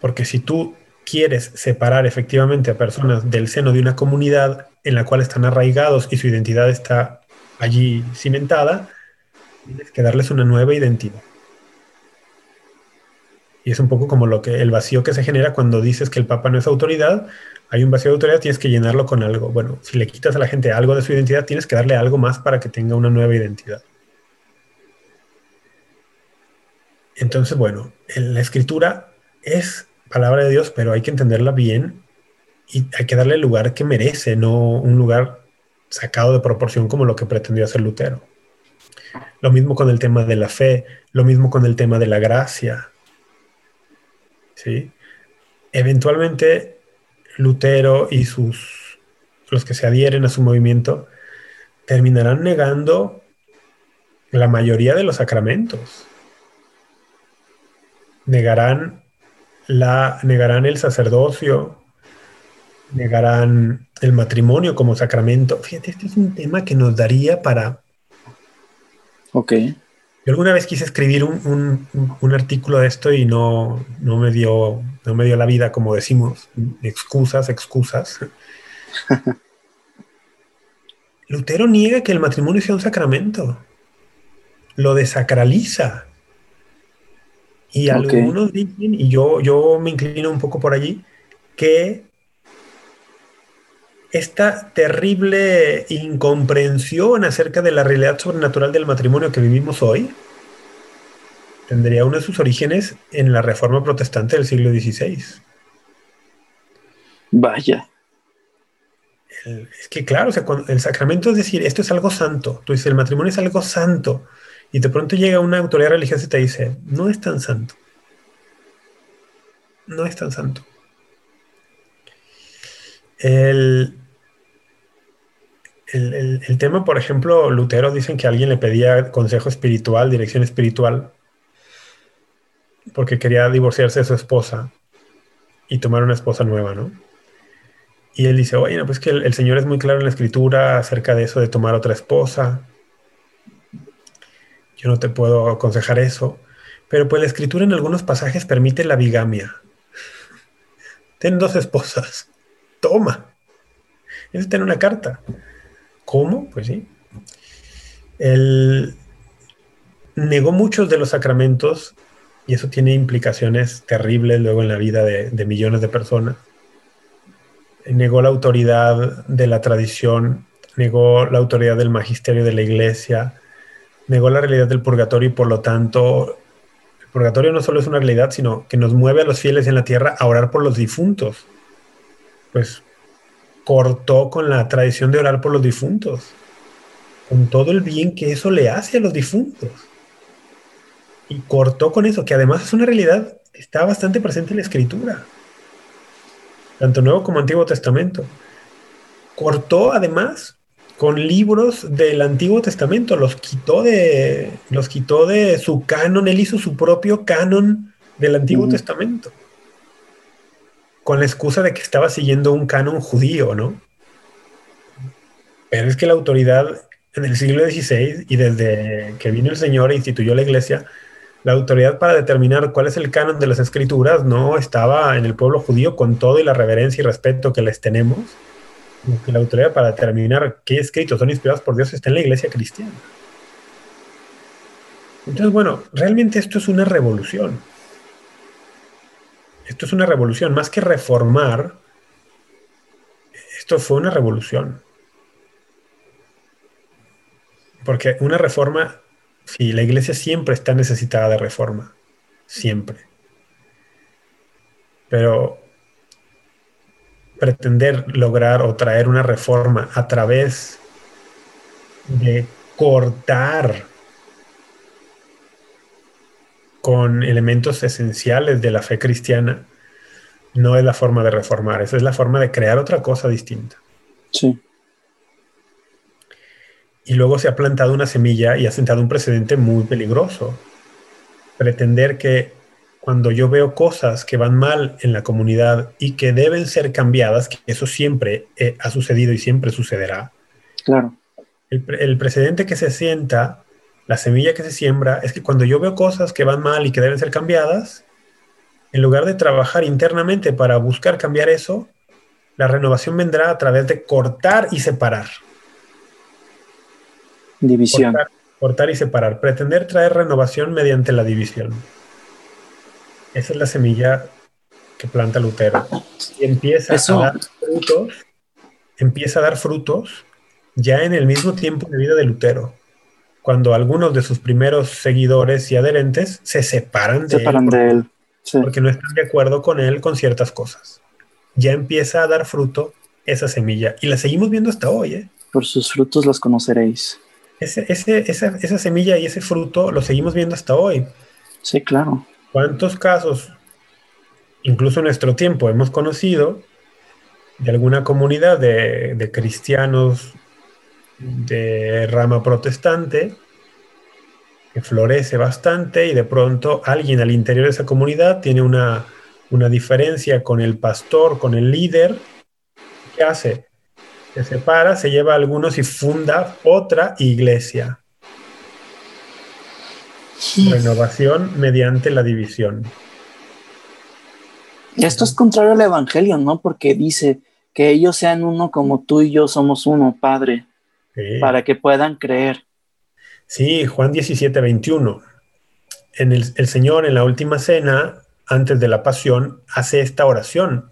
Porque si tú quieres separar efectivamente a personas del seno de una comunidad en la cual están arraigados y su identidad está allí cimentada, tienes que darles una nueva identidad. Y es un poco como lo que el vacío que se genera cuando dices que el Papa no es autoridad. Hay un vacío de autoridad, tienes que llenarlo con algo. Bueno, si le quitas a la gente algo de su identidad, tienes que darle algo más para que tenga una nueva identidad. Entonces, bueno, la escritura es palabra de Dios, pero hay que entenderla bien y hay que darle el lugar que merece, no un lugar sacado de proporción como lo que pretendió hacer Lutero. Lo mismo con el tema de la fe, lo mismo con el tema de la gracia. ¿sí? Eventualmente Lutero y sus, los que se adhieren a su movimiento terminarán negando la mayoría de los sacramentos. Negarán, la, negarán el sacerdocio, negarán el matrimonio como sacramento. Fíjate, este es un tema que nos daría para... Ok yo alguna vez quise escribir un, artículo de esto y no, me dio, no me dio la vida, como decimos, excusas, excusas. Lutero niega que el matrimonio sea un sacramento. Lo desacraliza. Y algunos dicen, y yo, yo me inclino un poco por allí, que esta terrible incomprensión acerca de la realidad sobrenatural del matrimonio que vivimos hoy tendría uno de sus orígenes en la reforma protestante del siglo XVI. Vaya. es que claro, el sacramento es decir, esto es algo santo. Tú dices, el matrimonio es algo santo. Y de pronto llega una autoridad religiosa y te dice, no es tan santo. No es tan santo. El, el, tema, por ejemplo, Lutero dicen que alguien le pedía consejo espiritual, dirección espiritual, porque quería divorciarse de su esposa y tomar una esposa nueva, ¿no? Y él dice, oye, pues que el, Señor es muy claro en la escritura acerca de eso de tomar otra esposa. Yo no te puedo aconsejar eso. Pero pues la escritura en algunos pasajes permite la bigamia. Ten dos esposas. Toma. Eso está en una carta. ¿Cómo? Pues sí. Él negó muchos de los sacramentos y eso tiene implicaciones terribles luego en la vida de, de millones de personas. Negó la autoridad de la tradición, negó la autoridad del magisterio de la iglesia, negó la realidad del purgatorio y por lo tanto el purgatorio no solo es una realidad, sino que nos mueve a los fieles en la tierra a orar por los difuntos. Pues cortó con la tradición de orar por los difuntos, con todo el bien que eso le hace a los difuntos. Y cortó con eso, que además es una realidad está bastante presente en la escritura, tanto Nuevo como Antiguo Testamento. Cortó además con libros del Antiguo Testamento, los quitó de, los quitó de su canon, él hizo su propio canon del Antiguo Testamento, con la excusa de que estaba siguiendo un canon judío, ¿no? Pero es que la autoridad en el siglo XVI y desde que vino el Señor e instituyó la iglesia, la autoridad para determinar cuál es el canon de las escrituras no estaba en el pueblo judío con todo y la reverencia y respeto que les tenemos, que la autoridad para determinar qué escritos son inspirados por Dios está en la iglesia cristiana. Entonces, bueno, realmente esto es una revolución. Esto es una revolución, más que reformar, esto fue una revolución. Porque una reforma, sí, la iglesia siempre está necesitada de reforma, siempre. Pero pretender lograr o traer una reforma a través de cortar con elementos esenciales de la fe cristiana, no es la forma de reformar, esa es la forma de crear otra cosa distinta. Sí y luego se ha plantado una semilla y ha sentado un precedente muy peligroso. Pretender que cuando yo veo cosas que van mal en la comunidad y que deben ser cambiadas, que eso siempre eh, ha sucedido y siempre sucederá. Claro. El, el, precedente que se sienta, la semilla que se siembra, es que cuando yo veo cosas que van mal y que deben ser cambiadas, en lugar de trabajar internamente para buscar cambiar eso, la renovación vendrá a través de cortar y separar. División. Cortar, y separar. Pretender traer renovación mediante la división. Esa es la semilla que planta Lutero. Y empieza a dar frutos, empieza a dar frutos ya en el mismo tiempo de vida de Lutero. Cuando algunos de sus primeros seguidores y adherentes se separan de separan él. De él. Porque no están de acuerdo con él con ciertas cosas. Ya empieza a dar fruto esa semilla. Y la seguimos viendo hasta hoy. ¿eh? Por sus frutos los conoceréis ese, esa, esa, semilla y ese fruto lo seguimos viendo hasta hoy. Sí, claro. ¿Cuántos casos, incluso en nuestro tiempo, hemos conocido de alguna comunidad de, cristianos de rama protestante que florece bastante y de pronto alguien al interior de esa comunidad tiene una, una diferencia con el pastor, con el líder? ¿Qué hace? se separa, se lleva a algunos y funda otra iglesia. Renovación mediante la división. Esto es contrario al Evangelio, ¿no? Porque dice que ellos sean uno como tú y yo somos uno, Padre, para que puedan creer. Sí, Juan 17, 21. En el, el Señor en la última cena, antes de la pasión, hace esta oración.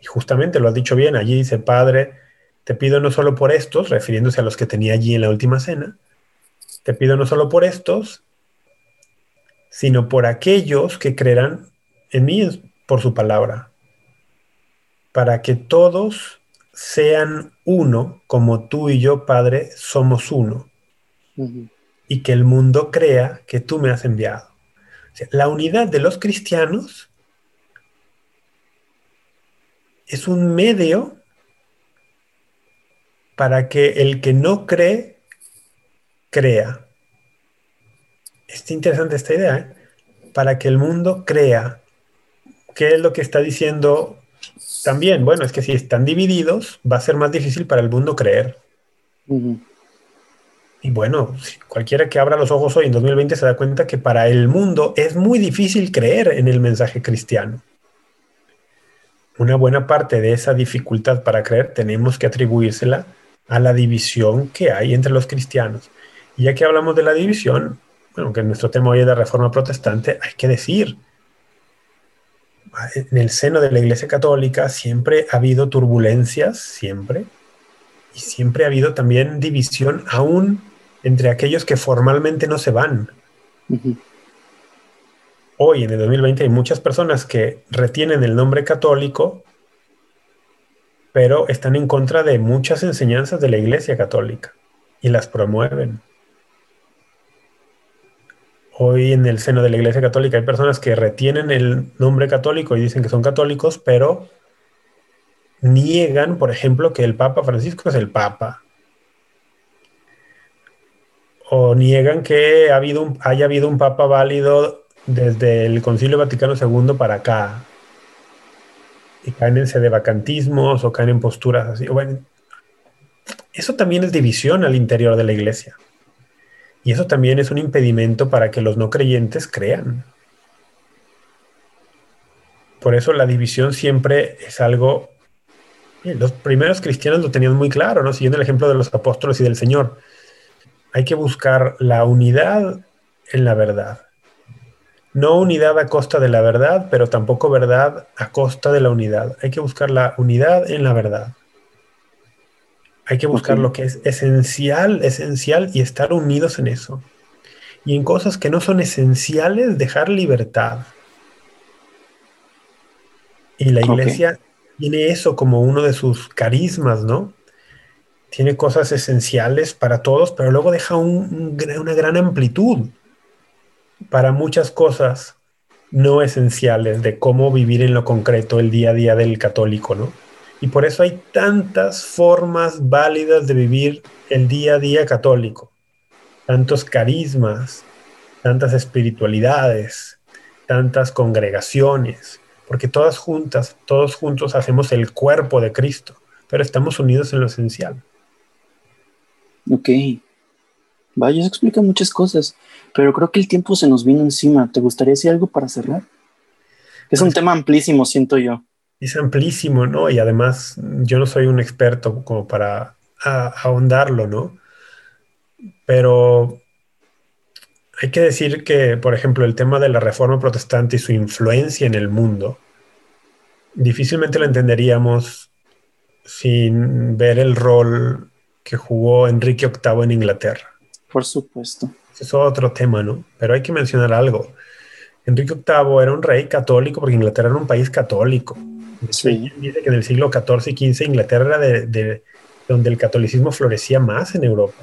Y justamente lo has dicho bien, allí dice, Padre, te pido no solo por estos, refiriéndose a los que tenía allí en la última cena, te pido no solo por estos, sino por aquellos que creerán en mí por su palabra, para que todos sean uno, como tú y yo, Padre, somos uno, y que el mundo crea que tú me has enviado. la unidad de los cristianos es un medio para que el que no cree, crea. Es interesante esta idea, ¿eh? Para que el mundo crea. ¿Qué es lo que está diciendo también? Bueno, es que si están divididos, va a ser más difícil para el mundo creer. Y bueno, cualquiera que abra los ojos hoy en 2020 se da cuenta que para el mundo es muy difícil creer en el mensaje cristiano. Una buena parte de esa dificultad para creer tenemos que atribuírsela a la división que hay entre los cristianos. Y ya que hablamos de la división, bueno, que nuestro tema hoy es de reforma protestante, hay que decir, en el seno de la Iglesia Católica siempre ha habido turbulencias, siempre, y siempre ha habido también división aún entre aquellos que formalmente no se van. Hoy, en el 2020, hay muchas personas que retienen el nombre católico pero están en contra de muchas enseñanzas de la Iglesia Católica y las promueven. Hoy en el seno de la Iglesia Católica hay personas que retienen el nombre católico y dicen que son católicos, pero niegan, por ejemplo, que el Papa Francisco es el Papa. O niegan que haya habido un Papa válido desde el Concilio Vaticano II para acá. Y caen en sedevacantismos o caen en posturas así. Bueno, eso también es división al interior de la iglesia. Y eso también es un impedimento para que los no creyentes crean. Por eso la división siempre es algo... Los primeros cristianos lo tenían muy claro, ¿no? Siguiendo el ejemplo de los apóstoles y del Señor. Hay que buscar la unidad en la verdad. No unidad a costa de la verdad, pero tampoco verdad a costa de la unidad. Hay que buscar la unidad en la verdad. Hay que buscar lo que es esencial, esencial y estar unidos en eso. Y en cosas que no son esenciales, dejar libertad. Y la iglesia tiene eso como uno de sus carismas, ¿no? Tiene cosas esenciales para todos, pero luego deja una gran amplitud para muchas cosas no esenciales de cómo vivir en lo concreto el día a día del católico, ¿no? Y por eso hay tantas formas válidas de vivir el día a día católico, tantos carismas, tantas espiritualidades, tantas congregaciones, porque todas juntas, todos juntos hacemos el cuerpo de Cristo, pero estamos unidos en lo esencial. Ok. Vaya, eso explica muchas cosas, pero creo que el tiempo se nos vino encima. ¿Te gustaría decir algo para cerrar? Es un pues tema amplísimo, siento yo es amplísimo, ¿no? Y además yo no soy un experto como para ahondarlo, ¿no? Pero hay que decir que, por ejemplo, el tema de la reforma protestante y su influencia en el mundo, difícilmente lo entenderíamos sin ver el rol que jugó Enrique VIII en Inglaterra. Por supuesto. Es otro tema, ¿no? Pero hay que mencionar algo. Enrique VIII era un rey católico porque Inglaterra era un país católico. Sí. Dice que en el siglo XIV y XV Inglaterra era de, donde el catolicismo florecía más en Europa.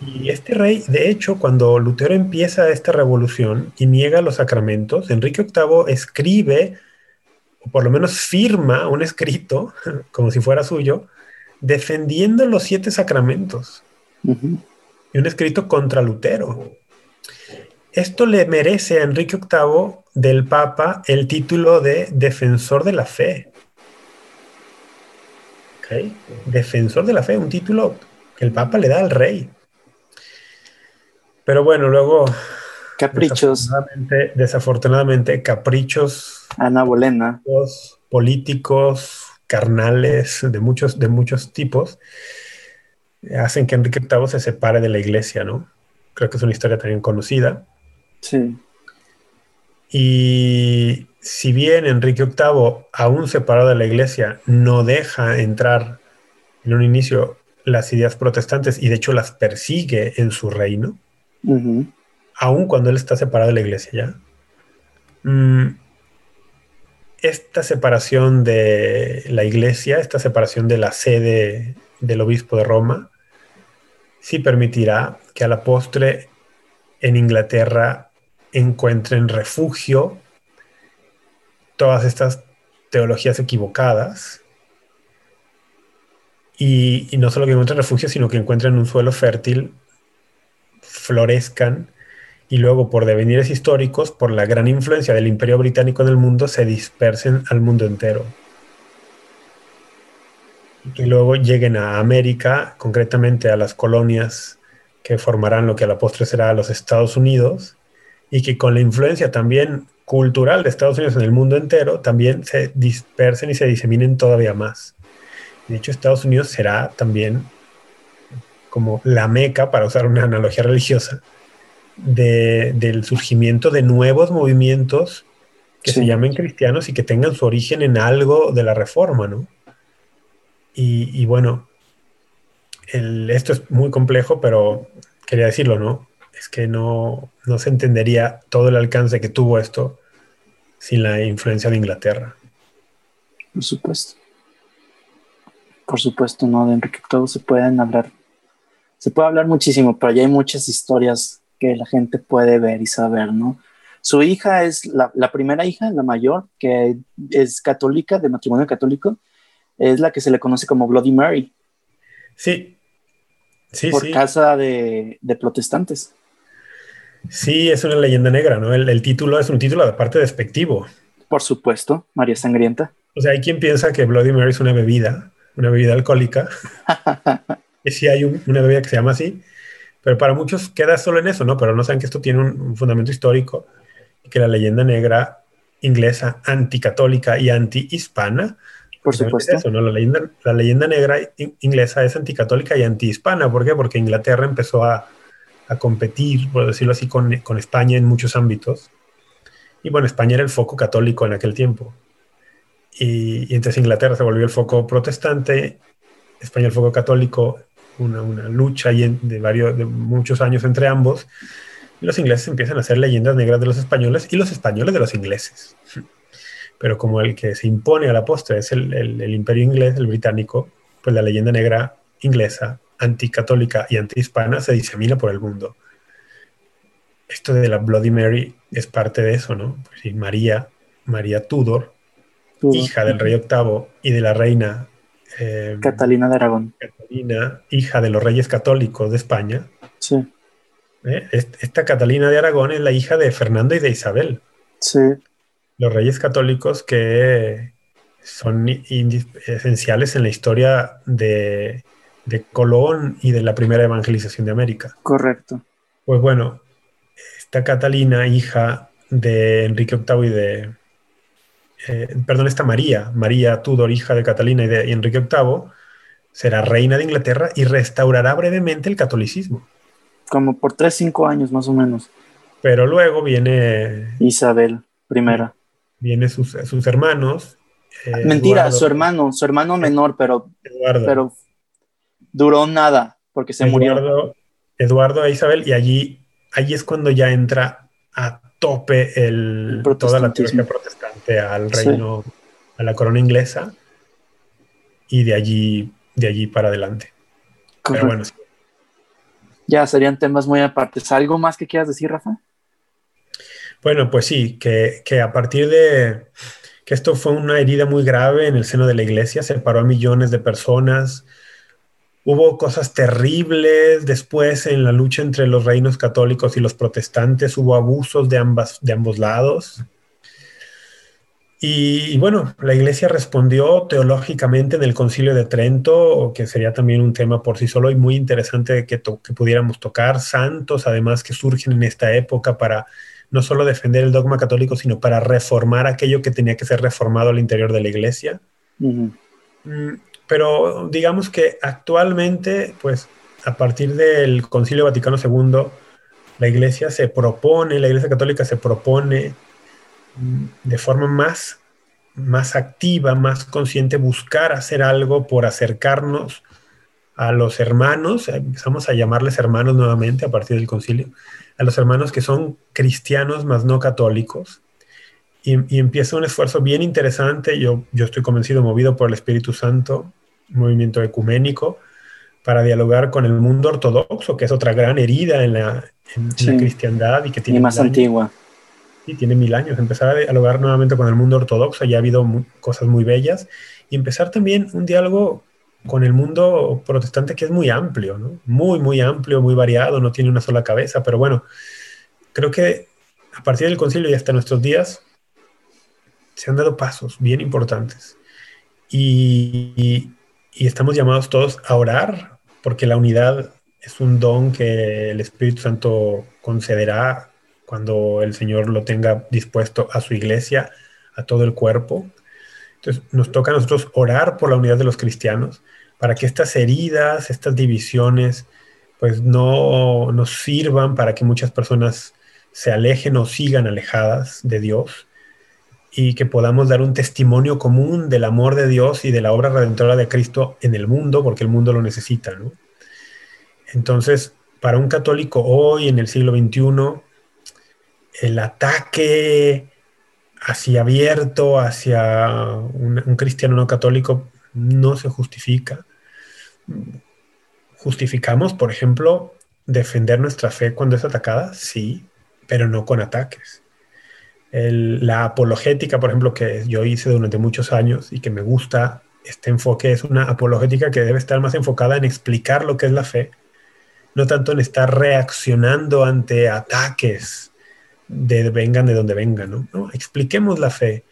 Y este rey, de hecho, cuando Lutero empieza esta revolución y niega los sacramentos, Enrique VIII escribe, o por lo menos firma un escrito, como si fuera suyo, defendiendo los siete sacramentos. Y un escrito contra Lutero. Esto le merece a Enrique VIII del Papa el título de defensor de la fe. Defensor de la fe, un título que el Papa le da al rey. Pero bueno, luego... Caprichos. Desafortunadamente, caprichos. Ana Bolena. Políticos, carnales, de muchos, de muchos tipos, hacen que Enrique VIII se separe de la iglesia, ¿no? Creo que es una historia también conocida. Sí. Y si bien Enrique VIII, aún separado de la iglesia, no deja entrar en un inicio las ideas protestantes y de hecho las persigue en su reino, aún cuando él está separado de la iglesia ya. Mm, esta separación de la iglesia, esta separación de la sede del obispo de Roma, sí permitirá que a la postre en Inglaterra encuentren refugio todas estas teologías equivocadas y, no solo que encuentren refugio, sino que encuentren un suelo fértil, florezcan y luego por devenires históricos, por la gran influencia del imperio británico en el mundo, se dispersen al mundo entero. Y luego lleguen a América, concretamente a las colonias que formarán lo que a la postre será los Estados Unidos, y que con la influencia también cultural de Estados Unidos en el mundo entero, también se dispersen y se diseminen todavía más. De hecho, Estados Unidos será también como la meca, para usar una analogía religiosa, del surgimiento de nuevos movimientos que se llamen cristianos y que tengan su origen en algo de la reforma, ¿no? Y, bueno, esto es muy complejo, pero quería decirlo, ¿no? Es que no, se entendería todo el alcance que tuvo esto sin la influencia de Inglaterra. Por supuesto. Por supuesto, no, de Enrique VIII se pueden hablar, se puede hablar muchísimo, pero ya hay muchas historias que la gente puede ver y saber, ¿no? Su hija es la, primera hija, la mayor, que es católica, de matrimonio católico, es la que se le conoce como Bloody Mary. Sí. Sí, por casa de, protestantes. Sí, es una leyenda negra, ¿no? El, título es un título de parte despectivo. Por supuesto, María Sangrienta. O sea, hay quien piensa que Bloody Mary es una bebida, una bebida alcohólica. y sí hay una bebida que se llama así, pero para muchos queda solo en eso, ¿no? Pero no saben que esto tiene un fundamento histórico que la leyenda negra inglesa anticatólica y anti-hispana. Por supuesto. la, leyenda, la leyenda negra inglesa es anticatólica y anti-hispana. ¿Por qué? Porque Inglaterra empezó a, a competir, por decirlo así, con, con, España en muchos ámbitos. Y bueno, España era el foco católico en aquel tiempo. Y, entonces Inglaterra se volvió el foco protestante, España el foco católico, una, una lucha de, varios, de muchos años entre ambos y los ingleses empiezan a hacer leyendas negras de los españoles y los españoles de los ingleses. Pero como el que se impone a la postre es el, el, imperio inglés, el británico, pues la leyenda negra inglesa, anticatólica y antihispana se disemina por el mundo. Esto de la Bloody Mary es parte de eso, ¿no? Pues María, María Tudor, hija del rey octavo y de la reina eh, Catalina de Aragón. Catalina, hija de los reyes católicos de España. Sí ¿eh? Esta Catalina de Aragón es la hija de Fernando y de Isabel. Sí. Los reyes católicos que son esenciales en la historia de, Colón y de la primera evangelización de América. Correcto. Pues bueno, esta Catalina, hija de Enrique VIII y de... Eh, perdón, esta María, María Tudor, hija de Catalina y de Enrique VIII, será reina de Inglaterra y restaurará brevemente el catolicismo como por 3, 5 años más o menos. Pero luego viene... Isabel, primera. Viene sus, sus hermanos. Eh, Mentira, su hermano, su hermano menor, pero, Eduardo. pero duró nada porque se murió. Eduardo e Isabel, y allí, allí es cuando ya entra a tope el, toda la teología protestante al reino, a la corona inglesa, y de allí, de allí para adelante. Pero bueno, ya serían temas muy apartes. ¿Algo más que quieras decir, Rafa? Bueno, pues sí, que, a partir de que esto fue una herida muy grave en el seno de la iglesia, separó a millones de personas, hubo cosas terribles después en la lucha entre los reinos católicos y los protestantes, hubo abusos de, ambas, de ambos lados. Y, bueno, la iglesia respondió teológicamente en el concilio de Trento, que sería también un tema por sí solo y muy interesante que, que pudiéramos tocar. Santos, además, que surgen en esta época para no solo defender el dogma católico, sino para reformar aquello que tenía que ser reformado al interior de la iglesia. Pero digamos que actualmente, pues a partir del Concilio Vaticano II, la iglesia se propone, la iglesia católica se propone de forma más, más activa, más consciente, buscar hacer algo por acercarnos a los hermanos, empezamos a llamarles hermanos nuevamente a partir del concilio, a los hermanos que son cristianos más no católicos. Y, empieza un esfuerzo bien interesante, yo, yo estoy convencido, movido por el Espíritu Santo, movimiento ecuménico, para dialogar con el mundo ortodoxo, que es otra gran herida en la, cristiandad y que tiene... más antigua. Tiene mil años, empezar a dialogar nuevamente con el mundo ortodoxo, ya ha habido cosas muy bellas, y empezar también un diálogo con el mundo protestante que es muy amplio, ¿no? muy, muy amplio, muy variado, no tiene una sola cabeza, pero bueno, creo que a partir del concilio y hasta nuestros días se han dado pasos bien importantes y, y estamos llamados todos a orar porque la unidad es un don que el Espíritu Santo concederá cuando el Señor lo tenga dispuesto a su iglesia, a todo el cuerpo. Entonces nos toca a nosotros orar por la unidad de los cristianos para que estas heridas, estas divisiones, pues no nos sirvan para que muchas personas se alejen o sigan alejadas de Dios y que podamos dar un testimonio común del amor de Dios y de la obra redentora de Cristo en el mundo, porque el mundo lo necesita, ¿no? Entonces, para un católico hoy, en el siglo XXI, el ataque hacia abierto, hacia un, cristiano no católico, no se justifica. Justificamos, por ejemplo, defender nuestra fe cuando es atacada, sí, pero no con ataques. La apologética, por ejemplo, que yo hice durante muchos años y que me gusta este enfoque, es una apologética que debe estar más enfocada en explicar lo que es la fe, no tanto en estar reaccionando ante ataques de vengan de donde vengan, ¿no? Expliquemos la fe,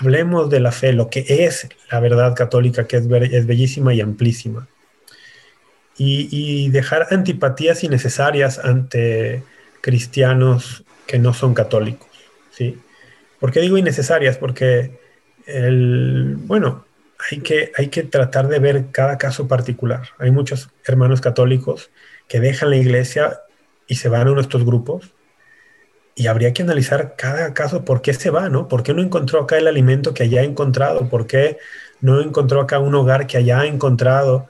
hablemos de la fe, lo que es la verdad católica, que es, es bellísima y amplísima. Y, dejar antipatías innecesarias ante cristianos que no son católicos, ¿sí? ¿Por qué digo innecesarias? Porque, el, bueno, hay que, hay que tratar de ver cada caso particular. Hay muchos hermanos católicos que dejan la iglesia y se van a nuestros grupos y habría que analizar cada caso por qué se va, ¿no? ¿Por qué no encontró acá el alimento que allá ha encontrado? ¿Por qué no encontró acá un hogar que allá ha encontrado?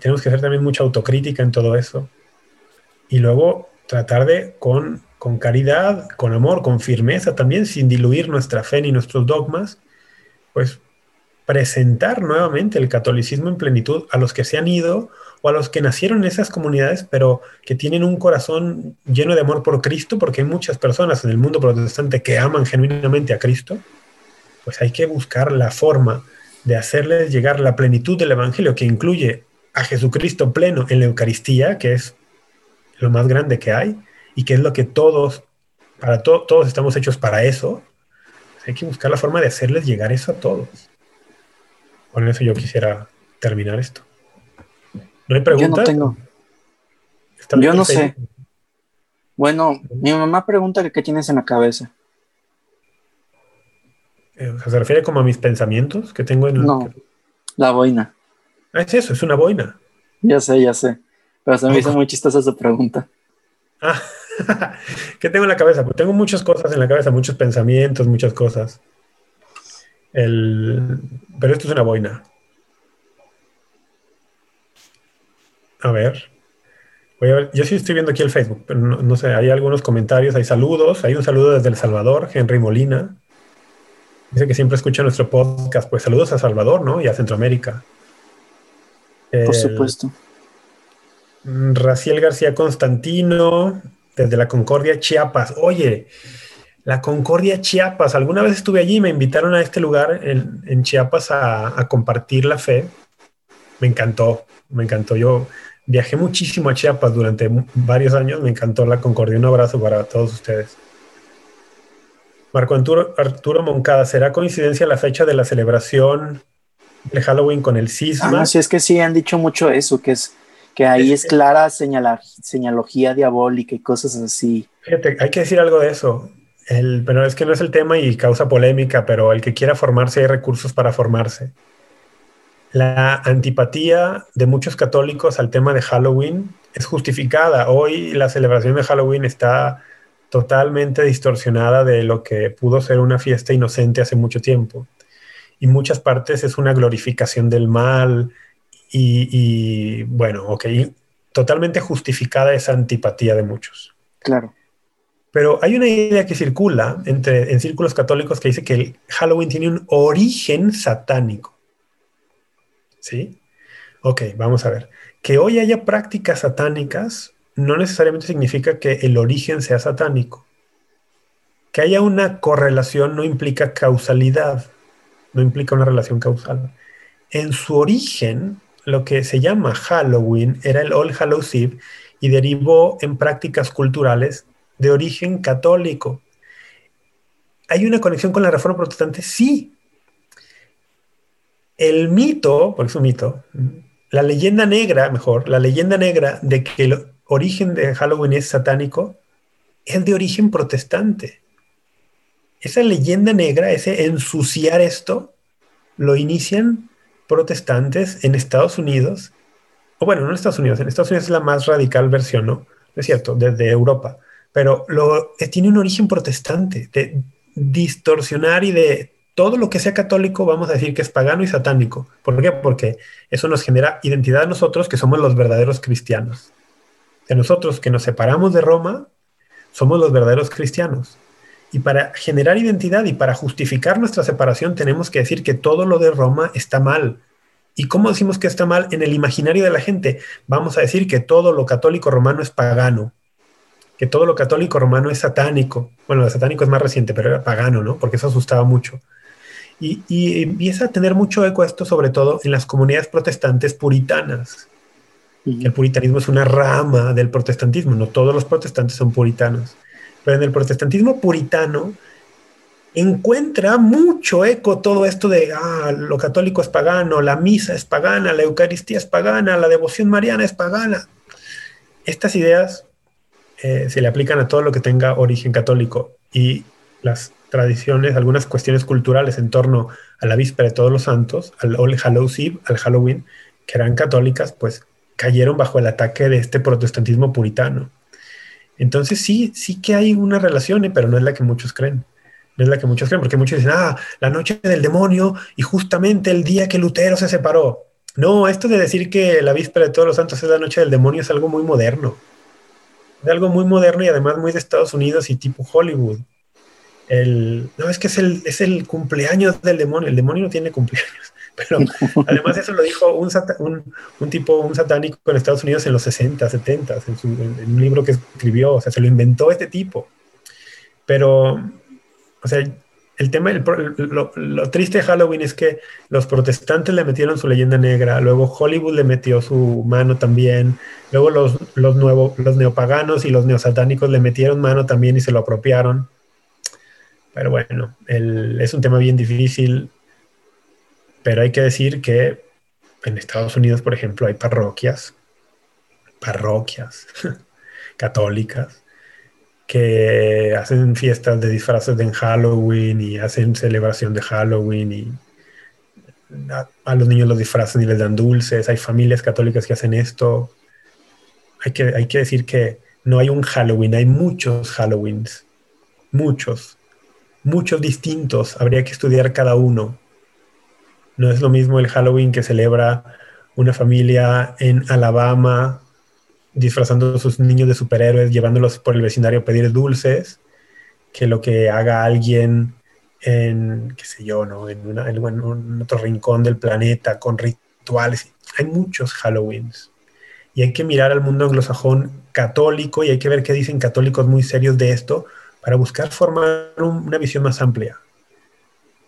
Tenemos que hacer también mucha autocrítica en todo eso. Y luego tratar de, con, con caridad, con amor, con firmeza también, sin diluir nuestra fe ni nuestros dogmas, pues presentar nuevamente el catolicismo en plenitud a los que se han ido o a los que nacieron en esas comunidades, pero que tienen un corazón lleno de amor por Cristo, porque hay muchas personas en el mundo protestante que aman genuinamente a Cristo, pues hay que buscar la forma de hacerles llegar la plenitud del Evangelio, que incluye a Jesucristo pleno en la Eucaristía, que es lo más grande que hay, y que es lo que todos, para todos estamos hechos para eso. Pues hay que buscar la forma de hacerles llegar eso a todos. Con eso yo quisiera terminar esto. ¿No hay preguntas? Yo no tengo. Yo no sé. Bueno, mi mamá pregunta que qué tienes en la cabeza. Eh, ¿Se refiere como a mis pensamientos que tengo en No, la boina. Ah, es eso, es una boina. Ya sé, ya sé. Pero se me hizo muy chistosa esa pregunta. Ah, ¿qué tengo en la cabeza? Pues tengo muchas cosas en la cabeza, muchos pensamientos, muchas cosas. El... Pero esto es una boina. A ver. Voy a ver. Yo sí estoy viendo aquí el Facebook, pero no, sé, hay algunos comentarios, hay saludos. Hay un saludo desde El Salvador, Henry Molina. Dice que siempre escucha nuestro podcast. Pues saludos a Salvador, ¿no? Y a Centroamérica. Por supuesto. Raciel García Constantino, desde la Concordia, Chiapas. Oye, la Concordia Chiapas. Alguna vez estuve allí, me invitaron a este lugar en, Chiapas a, compartir la fe. Me encantó, me encantó. Yo viajé muchísimo a Chiapas durante varios años, me encantó la Concordia. Un abrazo para todos ustedes. Marco Arturo, Arturo Moncada, ¿será coincidencia la fecha de la celebración de Halloween con el cisma? Ah, sí, es que sí, han dicho mucho eso, que es que ahí es, clara señalar, señalogía diabólica y cosas así. Fíjate, hay que decir algo de eso. El, pero es que no es el tema y causa polémica, pero el que quiera formarse hay recursos para formarse. La antipatía de muchos católicos al tema de Halloween es justificada. Hoy la celebración de Halloween está totalmente distorsionada de lo que pudo ser una fiesta inocente hace mucho tiempo. Y muchas partes es una glorificación del mal y, y bueno, ok, totalmente justificada esa antipatía de muchos. Claro. Pero hay una idea que circula entre, en círculos católicos que dice que el Halloween tiene un origen satánico. ¿Sí? Ok, vamos a ver. Que hoy haya prácticas satánicas no necesariamente significa que el origen sea satánico. Que haya una correlación no implica causalidad, no implica una relación causal. En su origen, lo que se llama Halloween era el All Hallows Eve y derivó en prácticas culturales de origen católico. ¿Hay una conexión con la reforma protestante? Sí. El mito, por es un mito, la leyenda negra, mejor, la leyenda negra de que el origen de Halloween es satánico, es de origen protestante. Esa leyenda negra, ese ensuciar esto, lo inician protestantes en Estados Unidos, o bueno, no en Estados Unidos, en Estados Unidos es la más radical versión, ¿no? Es cierto, desde Europa pero eh, tiene un origen protestante, de distorsionar y de todo lo que sea católico, vamos a decir que es pagano y satánico. ¿Por qué? Porque eso nos genera identidad a nosotros que somos los verdaderos cristianos. De nosotros que nos separamos de Roma, somos los verdaderos cristianos. Y para generar identidad y para justificar nuestra separación tenemos que decir que todo lo de Roma está mal, ¿Y cómo decimos que está mal? En el imaginario de la gente, vamos a decir que todo lo católico romano es pagano, que todo lo católico romano es satánico. Bueno, lo satánico es más reciente, pero era pagano, ¿no? Porque eso asustaba mucho. Y, y empieza a tener mucho eco esto, sobre todo en las comunidades protestantes puritanas. El puritanismo es una rama del protestantismo, no todos los protestantes son puritanos. Pero en el protestantismo puritano encuentra mucho eco todo esto de, ah, lo católico es pagano, la misa es pagana, la Eucaristía es pagana, la devoción mariana es pagana. Estas ideas eh, se le aplican a todo lo que tenga origen católico y las tradiciones, algunas cuestiones culturales en torno a la víspera de todos los santos, al All Hallows Eve, al Halloween, que eran católicas, pues cayeron bajo el ataque de este protestantismo puritano. Entonces sí, sí que hay una relación, eh, pero no es la que muchos creen. No es la que muchos creen, porque muchos dicen, ah, la noche del demonio y justamente el día que Lutero se separó. No, esto de decir que la víspera de todos los santos es la noche del demonio es algo muy moderno. Es algo muy moderno y además muy de Estados Unidos y tipo Hollywood. El, no, es que es el, es el cumpleaños del demonio. El demonio no tiene cumpleaños. Pero además eso lo dijo un, un, tipo, un satánico en Estados Unidos en los 60, 70, en, en, un libro que escribió, o sea, se lo inventó este tipo. Pero o sea, el tema, lo, triste de Halloween es que los protestantes le metieron su leyenda negra, luego Hollywood le metió su mano también, luego los, los, los neopaganos y los neosatánicos le metieron mano también y se lo apropiaron. Pero bueno, es un tema bien difícil, pero hay que decir que en Estados Unidos, por ejemplo, hay parroquias, parroquias católicas, que hacen fiestas de disfraces en Halloween y hacen celebración de Halloween y a, los niños los disfrazan y les dan dulces. Hay familias católicas que hacen esto. Hay que, hay que decir que no hay un Halloween, hay muchos Halloweens. Muchos. Muchos distintos. Habría que estudiar cada uno. No es lo mismo el Halloween que celebra una familia en Alabama disfrazando a sus niños de superhéroes, llevándolos por el vecindario a pedir dulces, que lo que haga alguien en, qué sé yo, ¿no? en, un otro rincón del planeta con rituales. Hay muchos Halloweens. Y hay que mirar al mundo anglosajón católico y hay que ver qué dicen católicos muy serios de esto para buscar formar una visión más amplia.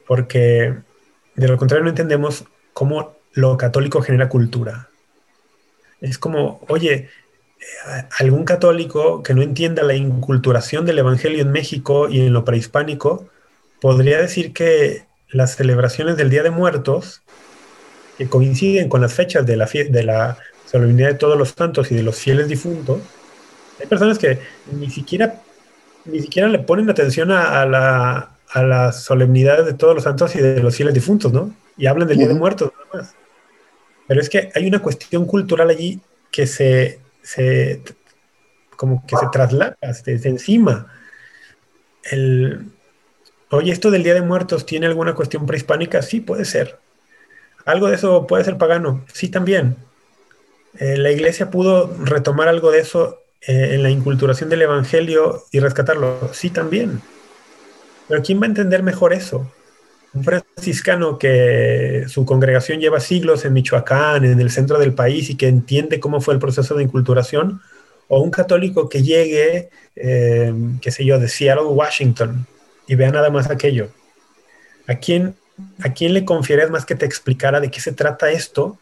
Porque de lo contrario no entendemos cómo lo católico genera cultura. Es como, oye, algún católico que no entienda la inculturación del Evangelio en México y en lo prehispánico, podría decir que las celebraciones del Día de Muertos, que coinciden con las fechas de la, de la solemnidad de todos los santos y de los fieles difuntos, hay personas que ni siquiera, ni siquiera le ponen atención a, la, a las solemnidades de todos los santos y de los fieles difuntos, ¿no? Y hablan del Día de Muertos, nada más. Pero es que hay una cuestión cultural allí que se se, como que se traslada desde encima. El, Oye, esto del Día de Muertos tiene alguna cuestión prehispánica? Sí, puede ser. ¿Algo de eso puede ser pagano? Sí, también. Eh, la iglesia pudo retomar algo de eso eh, en la inculturación del Evangelio y rescatarlo. Sí, también. Pero ¿quién va a entender mejor eso? un franciscano que su congregación lleva siglos en Michoacán, en el centro del país, y que entiende cómo fue el proceso de inculturación, o un católico que llegue, eh, qué sé yo, de Seattle, Washington, y vea nada más aquello. ¿A quién, ¿A quién le confieres más que te explicara de qué se trata esto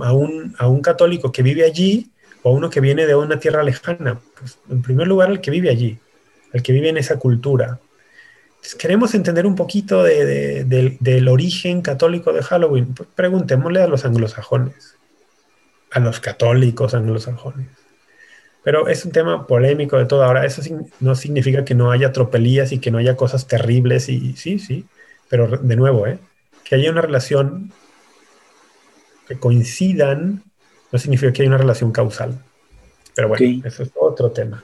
a un, a un católico que vive allí o a uno que viene de una tierra lejana? Pues, en primer lugar, el que vive allí, el que vive en esa cultura, queremos entender un poquito del origen católico de Halloween. Pues preguntémosle a los anglosajones, a los católicos anglosajones. Pero es un tema polémico de todo. Ahora, eso no significa que no haya tropelías y que no haya cosas terribles. Y sí, sí, pero de nuevo, ¿eh? que haya una relación que coincidan no significa que haya una relación causal. Pero bueno, eso es otro tema.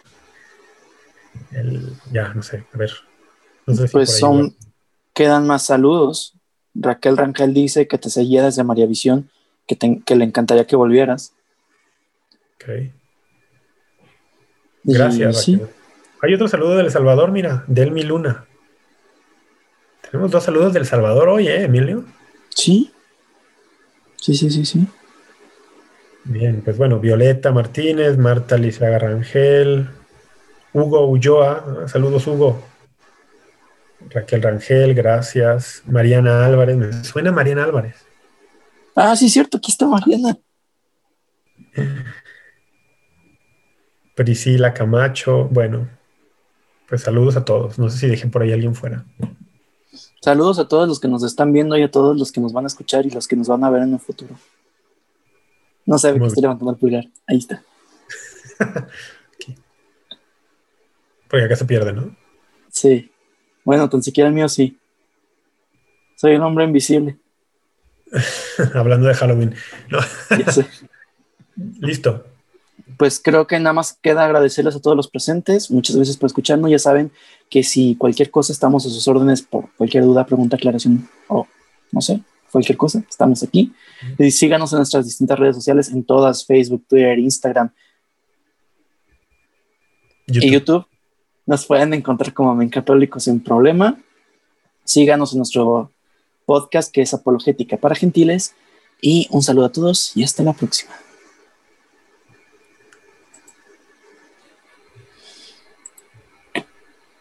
ya, no sé, a ver pues son, quedan más saludos. Raquel Rangel dice que te seguía desde María Visión, que, que le encantaría que volvieras. Ok. Gracias, Raquel. Hay otro saludo del Salvador, mira, Delmi Luna. Tenemos dos saludos del Salvador hoy, ¿eh, Emilio? Sí. Sí, sí, sí, sí. Bien, pues bueno, Violeta Martínez, Marta Lizaga Rangel, Hugo Ulloa, saludos Hugo. Raquel Rangel, gracias. Mariana Álvarez, me suena Mariana Álvarez. Ah, sí, cierto, aquí está Mariana. Priscila Camacho, bueno, pues saludos a todos. No sé si dejen por ahí alguien fuera. Saludos a todos los que nos están viendo y a todos los que nos van a escuchar y los que nos van a ver en el futuro. No sé, que estoy levantando el pulgar. Ahí está. Porque acá se pierde, ¿no? Sí. Bueno, tan siquiera el mío sí. Soy un hombre invisible. Hablando de Halloween. Listo. Pues creo que nada más queda agradecerles a todos los presentes. Muchas gracias por escucharnos. Ya saben que si cualquier cosa estamos a sus órdenes por cualquier duda, pregunta, aclaración o no sé, cualquier cosa, estamos aquí. Y síganos en nuestras distintas redes sociales, en todas, Facebook, Twitter, Instagram y YouTube. Nos pueden encontrar como Men Católicos sin problema. Síganos en nuestro podcast que es Apologética para Gentiles. Y un saludo a todos y hasta la próxima.